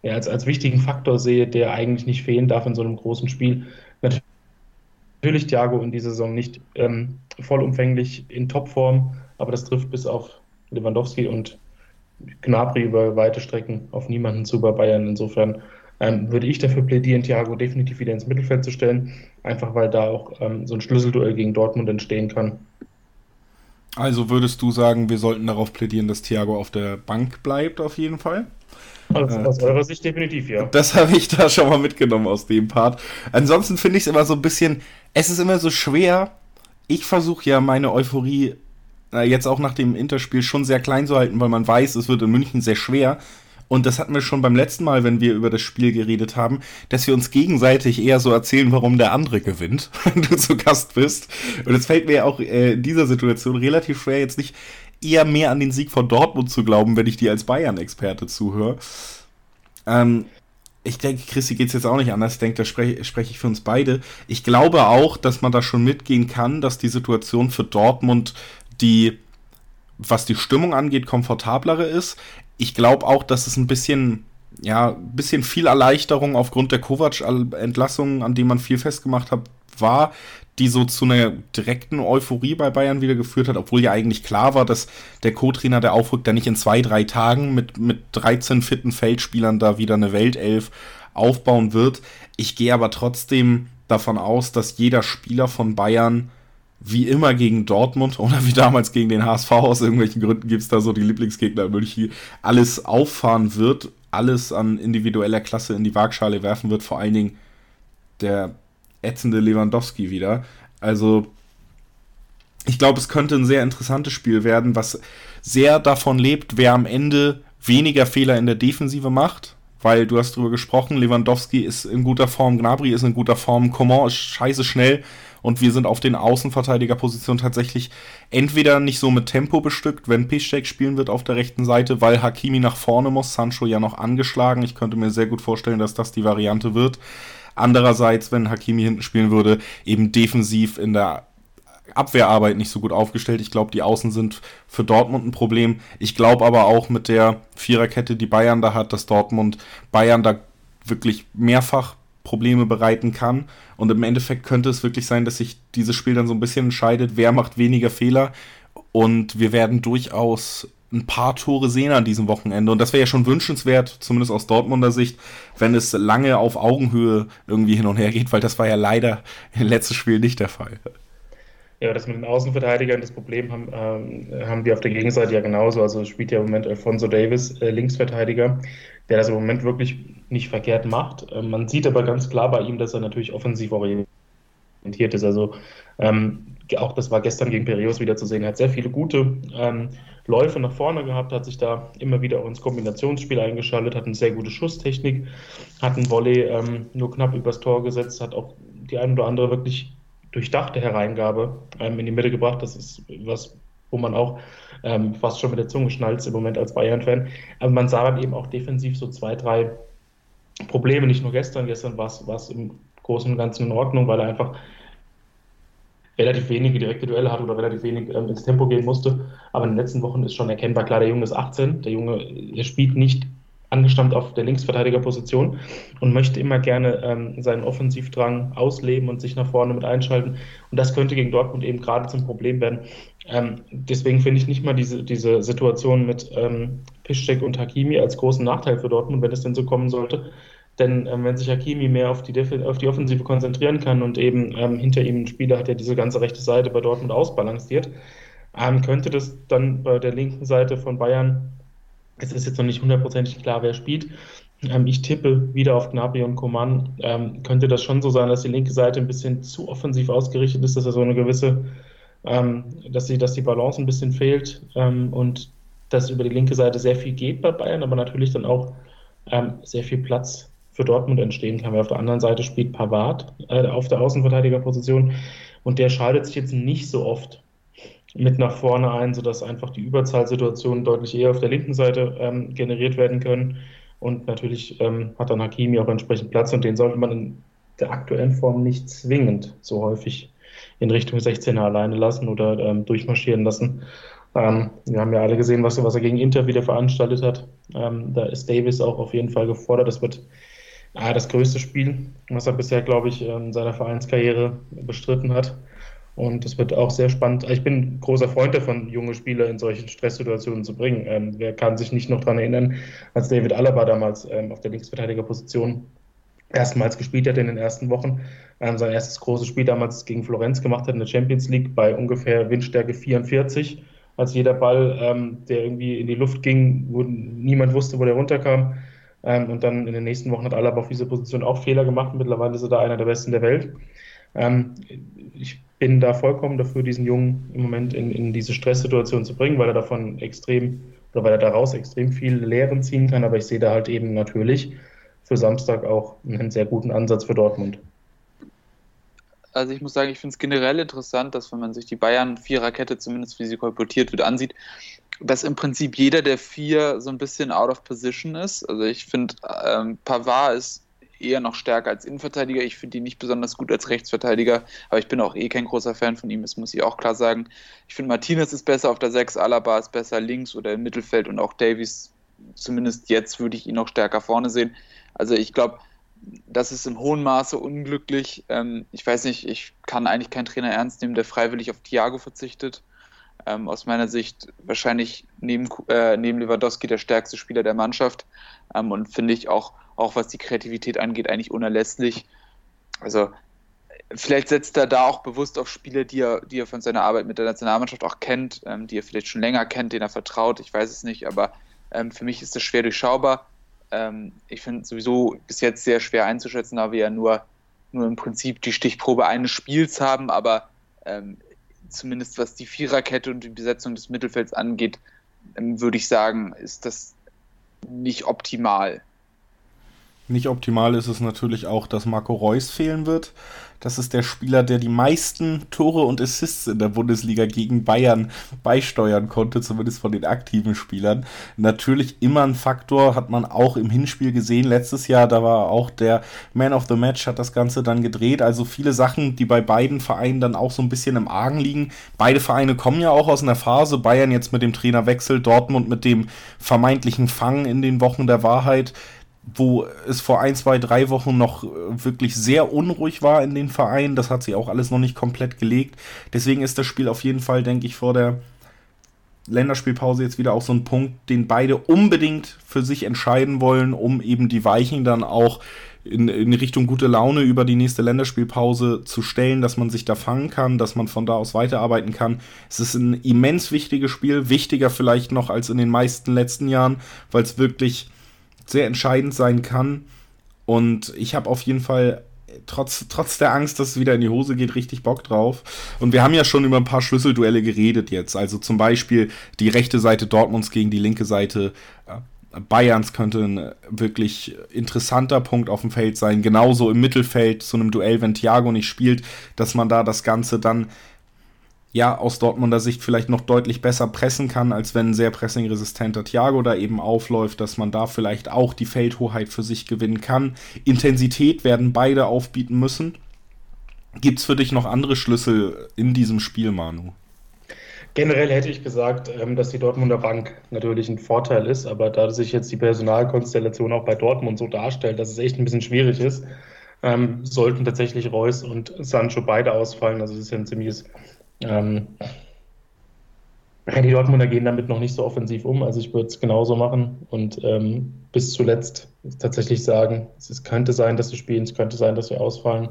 ja, als, als wichtigen Faktor sehe, der eigentlich nicht fehlen darf in so einem großen Spiel. Natürlich natürlich Thiago in dieser Saison nicht ähm, vollumfänglich in Topform, aber das trifft bis auf Lewandowski und Gnabry über weite Strecken auf niemanden zu bei Bayern. Insofern ähm, würde ich dafür plädieren, Thiago definitiv wieder ins Mittelfeld zu stellen, einfach weil da auch ähm, so ein Schlüsselduell gegen Dortmund entstehen kann. Also würdest du sagen, wir sollten darauf plädieren, dass Thiago auf der Bank bleibt, auf jeden Fall? Also aus eurer Sicht definitiv, ja. Das habe ich da schon mal mitgenommen aus dem Part. Ansonsten finde ich es immer so ein bisschen, es ist immer so schwer. Ich versuche ja meine Euphorie äh, jetzt auch nach dem Interspiel schon sehr klein zu halten, weil man weiß, es wird in München sehr schwer. Und das hatten wir schon beim letzten Mal, wenn wir über das Spiel geredet haben, dass wir uns gegenseitig eher so erzählen, warum der andere gewinnt, wenn du zu Gast bist. Und es fällt mir auch äh, in dieser Situation relativ schwer, jetzt nicht eher mehr an den Sieg von Dortmund zu glauben, wenn ich dir als Bayern-Experte zuhöre. Ähm, ich denke, Christi geht es jetzt auch nicht anders. Ich denke, da spreche sprech ich für uns beide. Ich glaube auch, dass man da schon mitgehen kann, dass die Situation für Dortmund die, was die Stimmung angeht, komfortablere ist. Ich glaube auch, dass es ein bisschen, ja, ein bisschen viel Erleichterung aufgrund der Kovac-Entlassung, an dem man viel festgemacht hat, war, die so zu einer direkten Euphorie bei Bayern wieder geführt hat, obwohl ja eigentlich klar war, dass der Co-Trainer, der aufrückt, der nicht in zwei, drei Tagen mit, mit 13 fitten Feldspielern da wieder eine Weltelf aufbauen wird. Ich gehe aber trotzdem davon aus, dass jeder Spieler von Bayern wie immer gegen Dortmund oder wie damals gegen den HSV aus irgendwelchen Gründen gibt es da so die Lieblingsgegner in München, alles auffahren wird, alles an individueller Klasse in die Waagschale werfen wird, vor allen Dingen der ätzende Lewandowski wieder. Also, ich glaube, es könnte ein sehr interessantes Spiel werden, was sehr davon lebt, wer am Ende weniger Fehler in der Defensive macht. Weil du hast drüber gesprochen, Lewandowski ist in guter Form, Gnabry ist in guter Form, Coman ist scheiße schnell und wir sind auf den Außenverteidigerpositionen tatsächlich entweder nicht so mit Tempo bestückt, wenn Piszczek spielen wird auf der rechten Seite, weil Hakimi nach vorne muss, Sancho ja noch angeschlagen. Ich könnte mir sehr gut vorstellen, dass das die Variante wird. Andererseits, wenn Hakimi hinten spielen würde, eben defensiv in der Abwehrarbeit nicht so gut aufgestellt. Ich glaube, die Außen sind für Dortmund ein Problem. Ich glaube aber auch mit der Viererkette, die Bayern da hat, dass Dortmund Bayern da wirklich mehrfach Probleme bereiten kann. Und im Endeffekt könnte es wirklich sein, dass sich dieses Spiel dann so ein bisschen entscheidet, wer macht weniger Fehler. Und wir werden durchaus ein paar Tore sehen an diesem Wochenende. Und das wäre ja schon wünschenswert, zumindest aus Dortmunder Sicht, wenn es lange auf Augenhöhe irgendwie hin und her geht, weil das war ja leider im letzten Spiel nicht der Fall. Ja, das mit den Außenverteidigern, das Problem haben, ähm, haben wir auf der Gegenseite ja genauso. Also spielt ja im Moment Alfonso Davis, äh, Linksverteidiger, der das im Moment wirklich nicht verkehrt macht. Ähm, man sieht aber ganz klar bei ihm, dass er natürlich offensiv orientiert ist. Also ähm, auch das war gestern gegen Piraeus wieder zu sehen. Er hat sehr viele gute ähm, Läufe nach vorne gehabt, hat sich da immer wieder auch ins Kombinationsspiel eingeschaltet, hat eine sehr gute Schusstechnik, hat einen Volley ähm, nur knapp übers Tor gesetzt, hat auch die ein oder andere wirklich durchdachte Hereingabe ähm, in die Mitte gebracht. Das ist was, wo man auch ähm, fast schon mit der Zunge schnalzt im Moment als Bayern-Fan. Aber man sah dann eben auch defensiv so zwei, drei Probleme, nicht nur gestern. Gestern war es im Großen und Ganzen in Ordnung, weil er einfach relativ wenige direkte Duelle hat oder relativ wenig ähm, ins Tempo gehen musste. Aber in den letzten Wochen ist schon erkennbar, klar, der Junge ist 18, der Junge der spielt nicht angestammt auf der Linksverteidigerposition und möchte immer gerne ähm, seinen Offensivdrang ausleben und sich nach vorne mit einschalten. Und das könnte gegen Dortmund eben gerade zum Problem werden. Ähm, deswegen finde ich nicht mal diese, diese Situation mit ähm, Piszczek und Hakimi als großen Nachteil für Dortmund, wenn es denn so kommen sollte. Denn ähm, wenn sich Hakimi mehr auf die, auf die Offensive konzentrieren kann und eben ähm, hinter ihm ein Spieler hat, der diese ganze rechte Seite bei Dortmund ausbalanciert, ähm, könnte das dann bei der linken Seite von Bayern, es ist jetzt noch nicht hundertprozentig klar, wer spielt, ähm, ich tippe wieder auf Gnabry und Coman, ähm, könnte das schon so sein, dass die linke Seite ein bisschen zu offensiv ausgerichtet ist, dass er so eine gewisse, ähm, dass, sie, dass die Balance ein bisschen fehlt und dass über die linke Seite sehr viel geht bei Bayern, aber natürlich dann auch sehr viel Platz für Dortmund entstehen kann, weil auf der anderen Seite spielt Pavard äh, auf der Außenverteidigerposition und der schaltet sich jetzt nicht so oft mit nach vorne ein, sodass einfach die Überzahlsituationen deutlich eher auf der linken Seite ähm, generiert werden können. Und natürlich ähm, hat dann Hakimi auch entsprechend Platz und den sollte man in der aktuellen Form nicht zwingend so häufig in Richtung 16er alleine lassen oder ähm, durchmarschieren lassen. Ähm, wir haben ja alle gesehen, was, was, er gegen Inter wieder veranstaltet hat. Ähm, da ist Davis auch auf jeden Fall gefordert. Das wird ah, das größte Spiel, was er bisher, glaube ich, in seiner Vereinskarriere bestritten hat. Und es wird auch sehr spannend. Ich bin großer Freund davon, junge Spieler in solchen Stresssituationen zu bringen. Ähm, wer kann sich nicht noch daran erinnern, als David Alaba damals ähm, auf der Linksverteidigerposition erstmals gespielt hat in den ersten Wochen. Ähm, sein erstes großes Spiel damals gegen Florenz gemacht hat in der Champions League bei ungefähr Windstärke 44, als jeder Ball, ähm, der irgendwie in die Luft ging, wo niemand wusste, wo der runterkam, ähm, und dann in den nächsten Wochen hat Alaba auf dieser Position auch Fehler gemacht. Mittlerweile ist er da einer der Besten der Welt. Ähm, ich bin da vollkommen dafür, diesen Jungen im Moment in, in diese Stresssituation zu bringen, weil er davon extrem oder weil er daraus extrem viel Lehren ziehen kann. Aber ich sehe da halt eben natürlich für Samstag auch einen sehr guten Ansatz für Dortmund. Also ich muss sagen, ich finde es generell interessant, dass wenn man sich die Bayern-Viererkette, zumindest wie sie kolportiert wird, ansieht, dass im Prinzip jeder der vier so ein bisschen out of position ist. Also ich finde, ähm, Pavard ist eher noch stärker als Innenverteidiger. Ich finde ihn nicht besonders gut als Rechtsverteidiger, aber ich bin auch eh kein großer Fan von ihm, das muss ich auch klar sagen. Ich finde, Martinez ist besser auf der 6, Alaba ist besser links oder im Mittelfeld und auch Davies, zumindest jetzt würde ich ihn noch stärker vorne sehen. Also ich glaube, das ist im hohen Maße unglücklich. Ähm, ich weiß nicht, ich kann eigentlich keinen Trainer ernst nehmen, der freiwillig auf Thiago verzichtet ähm, aus meiner Sicht wahrscheinlich neben, äh, neben Lewandowski der stärkste Spieler der Mannschaft ähm, und finde ich auch, auch was die Kreativität angeht, eigentlich unerlässlich. Also vielleicht setzt er da auch bewusst auf Spieler, die er, die er von seiner Arbeit mit der Nationalmannschaft auch kennt, ähm, die er vielleicht schon länger kennt, denen er vertraut, ich weiß es nicht, aber ähm, für mich ist das schwer durchschaubar. Ähm, ich finde sowieso bis jetzt sehr schwer einzuschätzen, da wir ja nur, nur im Prinzip die Stichprobe eines Spiels haben, aber ähm, zumindest was die Viererkette und die Besetzung des Mittelfelds angeht, ähm, würde ich sagen, ist das nicht optimal. Nicht optimal ist es natürlich auch, dass Marco Reus fehlen wird. Das ist der Spieler, der die meisten Tore und Assists in der Bundesliga gegen Bayern beisteuern konnte, zumindest von den aktiven Spielern. Natürlich immer ein Faktor, hat man auch im Hinspiel gesehen. Letztes Jahr, da war auch der Man of the Match, hat das Ganze dann gedreht. Also viele Sachen, die bei beiden Vereinen dann auch so ein bisschen im Argen liegen. Beide Vereine kommen ja auch aus einer Phase. Bayern jetzt mit dem Trainerwechsel, Dortmund mit dem vermeintlichen Fang in den Wochen der Wahrheit wo es vor ein, zwei, drei Wochen noch äh, wirklich sehr unruhig war in den Vereinen. Das hat sich auch alles noch nicht komplett gelegt. Deswegen ist das Spiel auf jeden Fall, denke ich, vor der Länderspielpause jetzt wieder auch so ein Punkt, den beide unbedingt für sich entscheiden wollen, um eben die Weichen dann auch in, in Richtung gute Laune über die nächste Länderspielpause zu stellen, dass man sich da fangen kann, dass man von da aus weiterarbeiten kann. Es ist ein immens wichtiges Spiel, wichtiger vielleicht noch als in den meisten letzten Jahren, weil es wirklich sehr entscheidend sein kann. Und ich habe auf jeden Fall trotz, trotz der Angst, dass es wieder in die Hose geht, richtig Bock drauf. Und wir haben ja schon über ein paar Schlüsselduelle geredet jetzt. Also zum Beispiel die rechte Seite Dortmunds gegen die linke Seite Bayerns könnte ein wirklich interessanter Punkt auf dem Feld sein. Genauso im Mittelfeld zu einem Duell, wenn Thiago nicht spielt, dass man da das Ganze dann ja aus Dortmunder Sicht vielleicht noch deutlich besser pressen kann, als wenn ein sehr pressingresistenter Thiago da eben aufläuft, dass man da vielleicht auch die Feldhoheit für sich gewinnen kann. Intensität werden beide aufbieten müssen. Gibt es für dich noch andere Schlüssel in diesem Spiel, Manu? Generell hätte ich gesagt, ähm, dass die Dortmunder Bank natürlich ein Vorteil ist, aber da sich jetzt die Personalkonstellation auch bei Dortmund so darstellt, dass es echt ein bisschen schwierig ist, ähm, sollten tatsächlich Reus und Sancho beide ausfallen. Also das ist ja ein ziemliches ähm, die Dortmunder gehen damit noch nicht so offensiv um. Also ich würde es genauso machen und ähm, bis zuletzt tatsächlich sagen, es könnte sein, dass sie spielen, es könnte sein, dass sie ausfallen.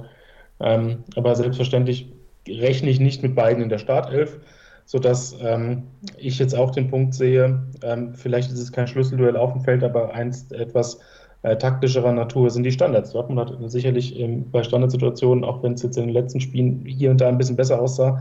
Ähm, aber selbstverständlich rechne ich nicht mit beiden in der Startelf, sodass ähm, ich jetzt auch den Punkt sehe, ähm, vielleicht ist es kein Schlüsselduell auf dem Feld, aber eins etwas äh, taktischerer Natur sind die Standards. Dortmund hat sicherlich ähm, bei Standardsituationen, auch wenn es jetzt in den letzten Spielen hier und da ein bisschen besser aussah,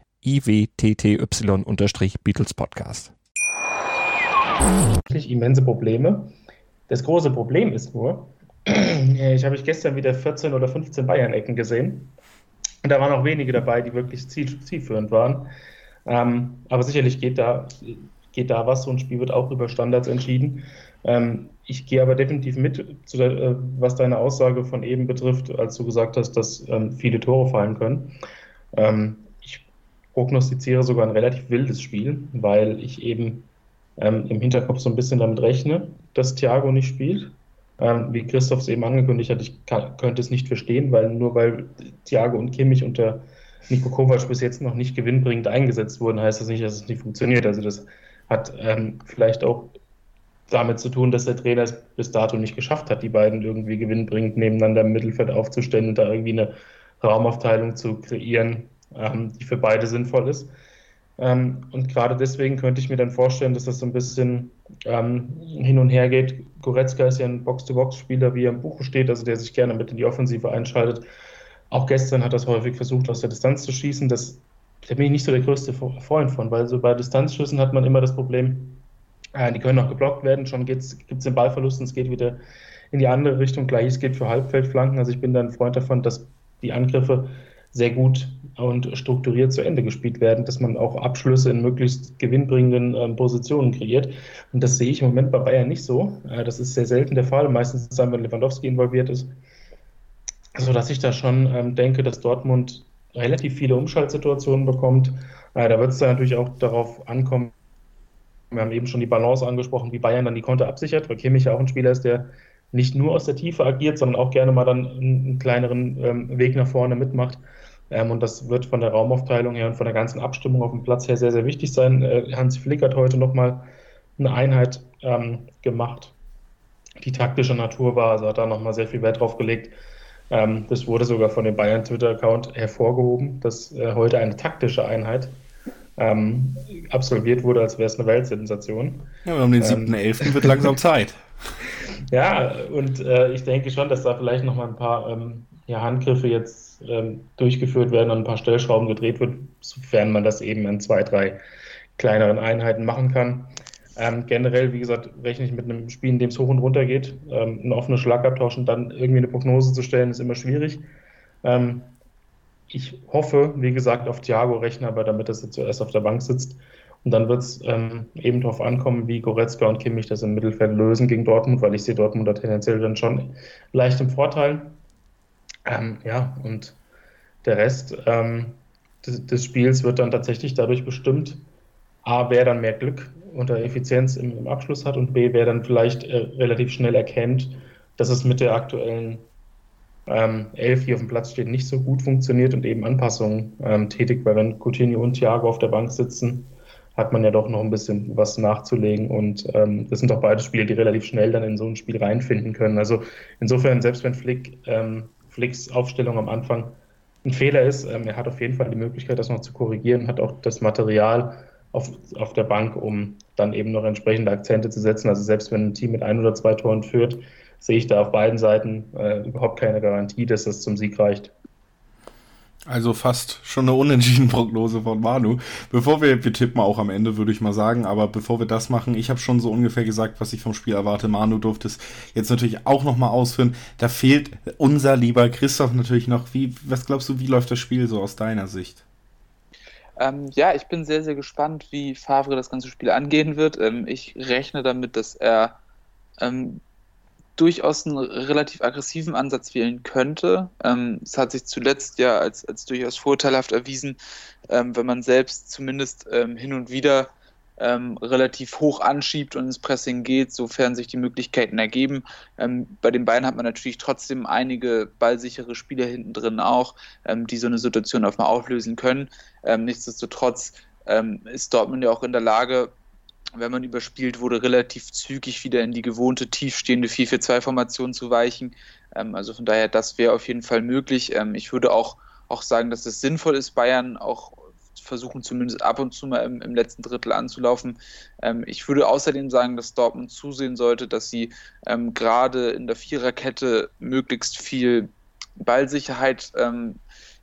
iwtty-Beatles Podcast. Immense Probleme. Das große Problem ist nur, ich habe ich gestern wieder 14 oder 15 Bayern-Ecken gesehen. Und da waren auch wenige dabei, die wirklich ziel, zielführend waren. Ähm, aber sicherlich geht da, geht da was. So ein Spiel wird auch über Standards entschieden. Ähm, ich gehe aber definitiv mit, der, äh, was deine Aussage von eben betrifft, als du gesagt hast, dass ähm, viele Tore fallen können. Prognostiziere sogar ein relativ wildes Spiel, weil ich eben ähm, im Hinterkopf so ein bisschen damit rechne, dass Thiago nicht spielt. Ähm, wie Christoph es eben angekündigt hat, ich kann, könnte es nicht verstehen, weil nur weil Thiago und Kimmich unter Nico Kovac bis jetzt noch nicht gewinnbringend eingesetzt wurden, heißt das nicht, dass es nicht funktioniert. Also das hat ähm, vielleicht auch damit zu tun, dass der Trainer es bis dato nicht geschafft hat, die beiden irgendwie gewinnbringend nebeneinander im Mittelfeld aufzustellen und da irgendwie eine Raumaufteilung zu kreieren, ähm, die für beide sinnvoll ist. Ähm, und gerade deswegen könnte ich mir dann vorstellen, dass das so ein bisschen ähm, hin und her geht. Goretzka ist ja ein Box-to-Box-Spieler, wie er im Buche steht, also der sich gerne mit in die Offensive einschaltet. Auch gestern hat er es häufig versucht, aus der Distanz zu schießen. Das, da bin ich nicht so der größte Freund von, weil so bei Distanzschüssen hat man immer das Problem, äh, die können auch geblockt werden. Schon gibt es den Ballverlust und es geht wieder in die andere Richtung. Gleiches gilt für Halbfeldflanken. Also ich bin da ein Freund davon, dass die Angriffe sehr gut und strukturiert zu Ende gespielt werden, dass man auch Abschlüsse in möglichst gewinnbringenden äh, Positionen kreiert. Und das sehe ich im Moment bei Bayern nicht so. Äh, das ist sehr selten der Fall, meistens dann, wenn Lewandowski involviert ist. So dass ich da schon ähm, denke, dass Dortmund relativ viele Umschaltsituationen bekommt. Äh, da wird es dann natürlich auch darauf ankommen, wir haben eben schon die Balance angesprochen, wie Bayern dann die Konter absichert, weil Kimmich ja auch ein Spieler ist, der nicht nur aus der Tiefe agiert, sondern auch gerne mal dann einen kleineren ähm, Weg nach vorne mitmacht. Ähm, und das wird von der Raumaufteilung her und von der ganzen Abstimmung auf dem Platz her sehr, sehr wichtig sein. Äh, Hans Flick hat heute nochmal eine Einheit ähm, gemacht, die taktischer Natur war. Also hat da nochmal sehr viel Wert drauf gelegt. Ähm, das wurde sogar von dem Bayern Twitter-Account hervorgehoben, dass äh, heute eine taktische Einheit ähm, absolviert wurde, als wäre es eine Weltsensation. Ja, um den 7.11. Ähm, wird langsam Zeit. ja, und äh, ich denke schon, dass da vielleicht nochmal ein paar ähm, ja, Handgriffe jetzt ähm, durchgeführt werden und ein paar Stellschrauben gedreht wird, sofern man das eben in zwei, drei kleineren Einheiten machen kann. Ähm, generell, wie gesagt, rechne ich mit einem Spiel, in dem es hoch und runter geht. Ähm, einen offenen Schlagabtausch und dann irgendwie eine Prognose zu stellen, ist immer schwierig. Ähm, ich hoffe, wie gesagt, auf Thiago rechne, aber damit er zuerst auf der Bank sitzt. Und dann wird es ähm, eben darauf ankommen, wie Goretzka und Kimmich das im Mittelfeld lösen gegen Dortmund, weil ich sehe Dortmund da tendenziell dann schon leicht im Vorteil. Ähm, ja, und der Rest ähm, des, des, Spiels wird dann tatsächlich dadurch bestimmt, A, wer dann mehr Glück oder Effizienz im, im Abschluss hat und B, wer dann vielleicht äh, relativ schnell erkennt, dass es mit der aktuellen ähm, Elf hier auf dem Platz steht, nicht so gut funktioniert und eben Anpassungen ähm, tätigt, weil wenn Coutinho und Thiago auf der Bank sitzen, hat man ja doch noch ein bisschen was nachzulegen und ähm, das sind doch beide Spiele, die relativ schnell dann in so ein Spiel reinfinden können. Also insofern, selbst wenn Flick, ähm, Flicks Aufstellung am Anfang ein Fehler ist, ähm, er hat auf jeden Fall die Möglichkeit, das noch zu korrigieren, hat auch das Material auf, auf der Bank, um dann eben noch entsprechende Akzente zu setzen. Also selbst wenn ein Team mit ein oder zwei Toren führt, sehe ich da auf beiden Seiten äh, überhaupt keine Garantie, dass das zum Sieg reicht. Also fast schon eine unentschieden Prognose von Manu. Bevor wir, wir tippen auch am Ende, würde ich mal sagen, aber bevor wir das machen, ich habe schon so ungefähr gesagt, was ich vom Spiel erwarte. Manu durfte es jetzt natürlich auch nochmal ausführen. Da fehlt unser lieber Christoph natürlich noch. Wie, was glaubst du, wie läuft das Spiel so aus deiner Sicht? Ähm, ja, ich bin sehr, sehr gespannt, wie Favre das ganze Spiel angehen wird. Ähm, ich rechne damit, dass er ähm, durchaus einen relativ aggressiven Ansatz wählen könnte. Ähm, es hat sich zuletzt ja als, als durchaus vorteilhaft erwiesen, ähm, wenn man selbst zumindest ähm, hin und wieder ähm, relativ hoch anschiebt und ins Pressing geht, sofern sich die Möglichkeiten ergeben. Ähm, bei den Bayern hat man natürlich trotzdem einige ballsichere Spieler hinten drin auch, ähm, die so eine Situation auch mal auflösen können. nichtsdestotrotz ist Dortmund ja auch in der Lage, wenn man überspielt wurde, relativ zügig wieder in die gewohnte tiefstehende 4-4-2-Formation zu weichen. Ähm, also von daher, das wäre auf jeden Fall möglich. Ähm, ich würde auch, auch sagen, dass es sinnvoll ist, Bayern auch versuchen zumindest ab und zu mal im, im letzten Drittel anzulaufen. Ähm, ich würde außerdem sagen, dass Dortmund zusehen sollte, dass sie ähm, gerade in der Viererkette möglichst viel Ballsicherheit ähm,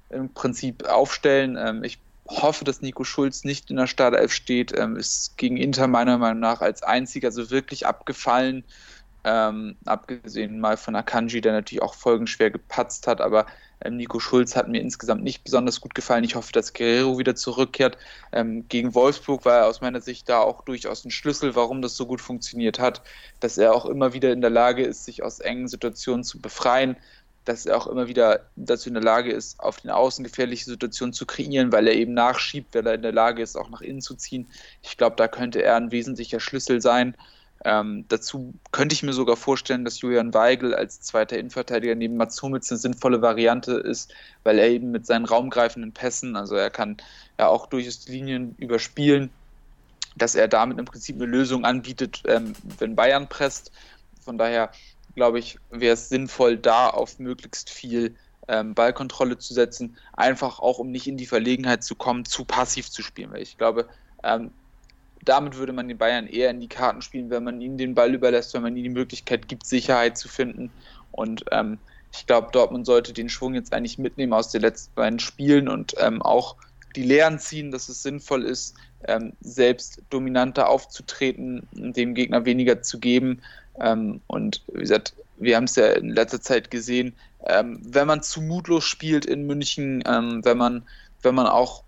im Prinzip aufstellen. Ähm, ich hoffe, dass Nico Schulz nicht in der Startelf steht. Ähm, ist gegen Inter meiner Meinung nach als einziger so wirklich abgefallen. Ähm, abgesehen mal von Akanji, der natürlich auch folgenschwer gepatzt hat, aber ähm, Nico Schulz hat mir insgesamt nicht besonders gut gefallen. Ich hoffe, dass Guerrero wieder zurückkehrt. Ähm, gegen Wolfsburg war er aus meiner Sicht da auch durchaus ein Schlüssel, warum das so gut funktioniert hat, dass er auch immer wieder in der Lage ist, sich aus engen Situationen zu befreien dass er auch immer wieder dazu in der Lage ist, auf den Außen gefährliche Situationen zu kreieren, weil er eben nachschiebt, weil er in der Lage ist, auch nach innen zu ziehen. Ich glaube, da könnte er ein wesentlicher Schlüssel sein. Ähm, dazu könnte ich mir sogar vorstellen, dass Julian Weigel als zweiter Innenverteidiger neben Mats Hummels eine sinnvolle Variante ist, weil er eben mit seinen raumgreifenden Pässen, also er kann ja auch durchaus Linien überspielen, dass er damit im Prinzip eine Lösung anbietet, ähm, wenn Bayern presst. Von daher glaube ich, wäre es sinnvoll, da auf möglichst viel ähm, Ballkontrolle zu setzen, einfach auch um nicht in die Verlegenheit zu kommen, zu passiv zu spielen. Weil ich glaube, ähm, damit würde man den Bayern eher in die Karten spielen, wenn man ihnen den Ball überlässt, wenn man ihnen die Möglichkeit gibt, Sicherheit zu finden. Und ähm, ich glaube, Dortmund sollte den Schwung jetzt eigentlich mitnehmen aus den letzten beiden Spielen und ähm, auch die Lehren ziehen, dass es sinnvoll ist, ähm, selbst dominanter aufzutreten, dem Gegner weniger zu geben, ähm, und wie gesagt, wir haben es ja in letzter Zeit gesehen, ähm, wenn man zu mutlos spielt in München, ähm, wenn man, wenn man auch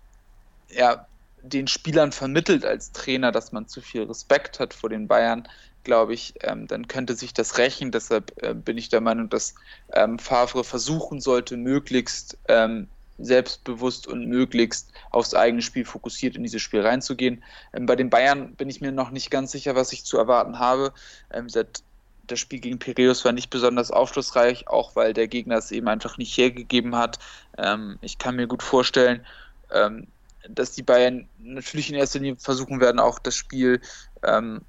ja, den Spielern vermittelt als Trainer, dass man zu viel Respekt hat vor den Bayern, glaube ich, ähm, dann könnte sich das rächen. Deshalb äh, bin ich der Meinung, dass ähm, Favre versuchen sollte, möglichst ähm, selbstbewusst und möglichst aufs eigene Spiel fokussiert in dieses Spiel reinzugehen. Ähm, bei den Bayern bin ich mir noch nicht ganz sicher, was ich zu erwarten habe. Ähm, das Spiel gegen Piraeus war nicht besonders aufschlussreich, auch weil der Gegner es eben einfach nicht hergegeben hat. Ähm, ich kann mir gut vorstellen, ähm, dass die Bayern natürlich in erster Linie versuchen werden, auch das Spiel ähm,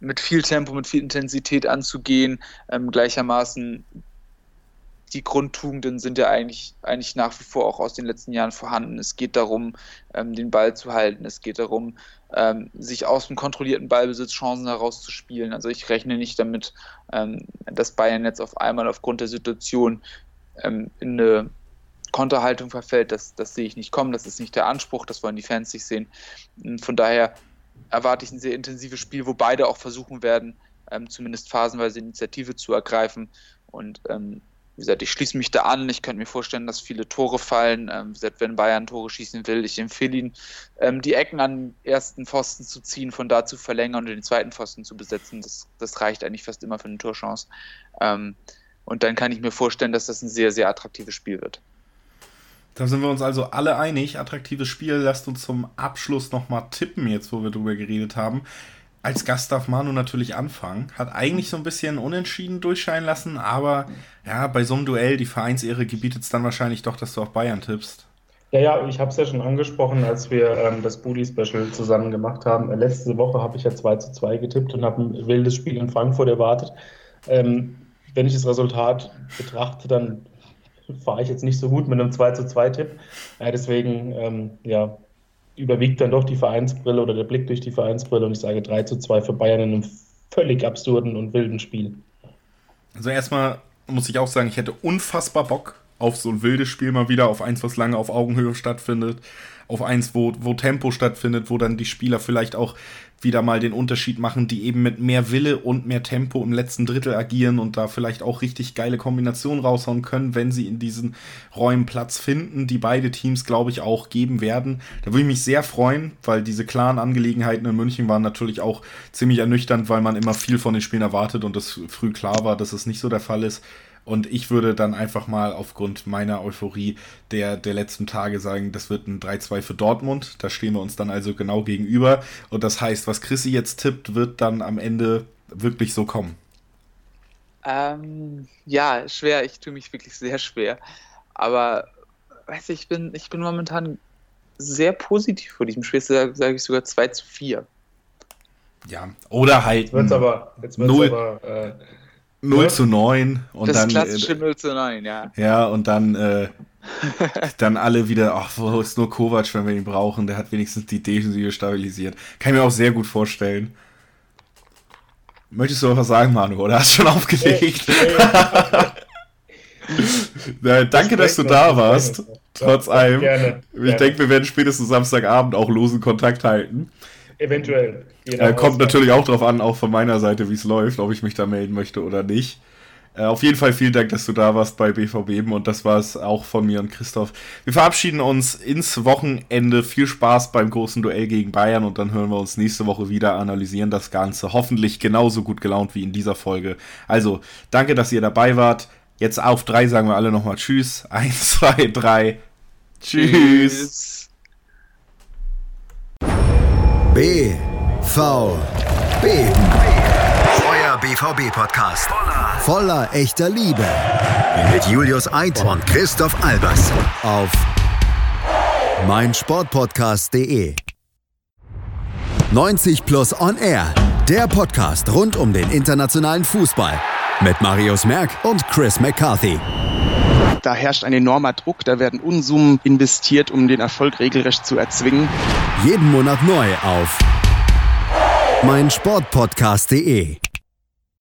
mit viel Tempo, mit viel Intensität anzugehen, ähm, gleichermaßen die Grundtugenden sind ja eigentlich, eigentlich nach wie vor auch aus den letzten Jahren vorhanden. Es geht darum, ähm, den Ball zu halten. Es geht darum, ähm, sich aus dem kontrollierten Ballbesitz Chancen herauszuspielen. Also ich rechne nicht damit, ähm, dass Bayern jetzt auf einmal aufgrund der Situation ähm, in eine Konterhaltung verfällt. Das, das sehe ich nicht kommen. Das ist nicht der Anspruch. Das wollen die Fans nicht sehen. Und von daher erwarte ich ein sehr intensives Spiel, wo beide auch versuchen werden, ähm, zumindest phasenweise Initiative zu ergreifen. Und ähm, wie gesagt, ich schließe mich da an. Ich könnte mir vorstellen, dass viele Tore fallen. Ähm, wie gesagt, wenn Bayern Tore schießen will, ich empfehle ihn, ähm, die Ecken an den ersten Pfosten zu ziehen, von da zu verlängern und den zweiten Pfosten zu besetzen. Das, das reicht eigentlich fast immer für eine Torchance. Ähm, und dann kann ich mir vorstellen, dass das ein sehr, sehr attraktives Spiel wird. Da sind wir uns also alle einig. Attraktives Spiel. Lasst uns zum Abschluss nochmal tippen, jetzt wo wir drüber geredet haben. Als Gast darf Manu natürlich anfangen. Hat eigentlich so ein bisschen unentschieden durchscheinen lassen, aber ja, bei so einem Duell, die Vereinsehre gebietet es dann wahrscheinlich doch, dass du auf Bayern tippst. Ja, ja, ich habe es ja schon angesprochen, als wir ähm, das Bully-Special zusammen gemacht haben. Letzte Woche habe ich ja 2 zu 2 getippt und habe ein wildes Spiel in Frankfurt erwartet. Ähm, wenn ich das Resultat betrachte, dann fahre ich jetzt nicht so gut mit einem 2 zu 2 Tipp. Ja, deswegen, ähm, ja, überwiegt dann doch die Vereinsbrille oder der Blick durch die Vereinsbrille und ich sage 3 zu 2 für Bayern in einem völlig absurden und wilden Spiel. Also erstmal muss ich auch sagen, ich hätte unfassbar Bock auf so ein wildes Spiel mal wieder, auf eins, was lange auf Augenhöhe stattfindet, auf eins, wo, wo Tempo stattfindet, wo dann die Spieler vielleicht auch wieder mal den Unterschied machen, die eben mit mehr Wille und mehr Tempo im letzten Drittel agieren und da vielleicht auch richtig geile Kombinationen raushauen können, wenn sie in diesen Räumen Platz finden, die beide Teams, glaube ich, auch geben werden. Da würde ich mich sehr freuen, weil diese klaren Angelegenheiten in München waren natürlich auch ziemlich ernüchternd, weil man immer viel von den Spielen erwartet und es früh klar war, dass es nicht so der Fall ist. Und ich würde dann einfach mal aufgrund meiner Euphorie der, der letzten Tage sagen, das wird ein 3-2 für Dortmund. Da stehen wir uns dann also genau gegenüber. Und das heißt, was Chrissy jetzt tippt, wird dann am Ende wirklich so kommen. Ähm, ja, schwer. Ich tue mich wirklich sehr schwer. Aber weiß ich, bin, ich bin momentan sehr positiv vor diesem Spiel. Sage sag ich sogar 2 zu 4. Ja, oder halt. Jetzt wird's aber, jetzt wird's 0, aber äh, 0 zu 9 und das dann. klassische 0 zu 9, ja. Ja, und dann, äh, dann alle wieder, ach, wo ist nur Kovac, wenn wir ihn brauchen? Der hat wenigstens die Defensive stabilisiert. Kann ich mir auch sehr gut vorstellen. Möchtest du noch was sagen, Manu, oder hast du schon aufgelegt? Hey. danke, dass du da warst. Trotz allem. Ich denke, wir werden spätestens Samstagabend auch losen Kontakt halten. Eventuell. Äh, kommt natürlich auch darauf an, auch von meiner Seite, wie es läuft, ob ich mich da melden möchte oder nicht. Äh, auf jeden Fall vielen Dank, dass du da warst bei BVB und das war es auch von mir und Christoph. Wir verabschieden uns ins Wochenende. Viel Spaß beim großen Duell gegen Bayern und dann hören wir uns nächste Woche wieder, analysieren das Ganze. Hoffentlich genauso gut gelaunt wie in dieser Folge. Also, danke, dass ihr dabei wart. Jetzt auf drei sagen wir alle nochmal Tschüss. Eins, zwei, drei. Tschüss. Tschüss. B, V, Beben. Euer BVB-Podcast. Voller, voller echter Liebe. Mit Julius Eid und Christoph Albers. Auf meinsportpodcast.de. 90 Plus On Air. Der Podcast rund um den internationalen Fußball. Mit Marius Merck und Chris McCarthy. Da herrscht ein enormer Druck, da werden Unsummen investiert, um den Erfolg regelrecht zu erzwingen. Jeden Monat neu auf meinsportpodcast.de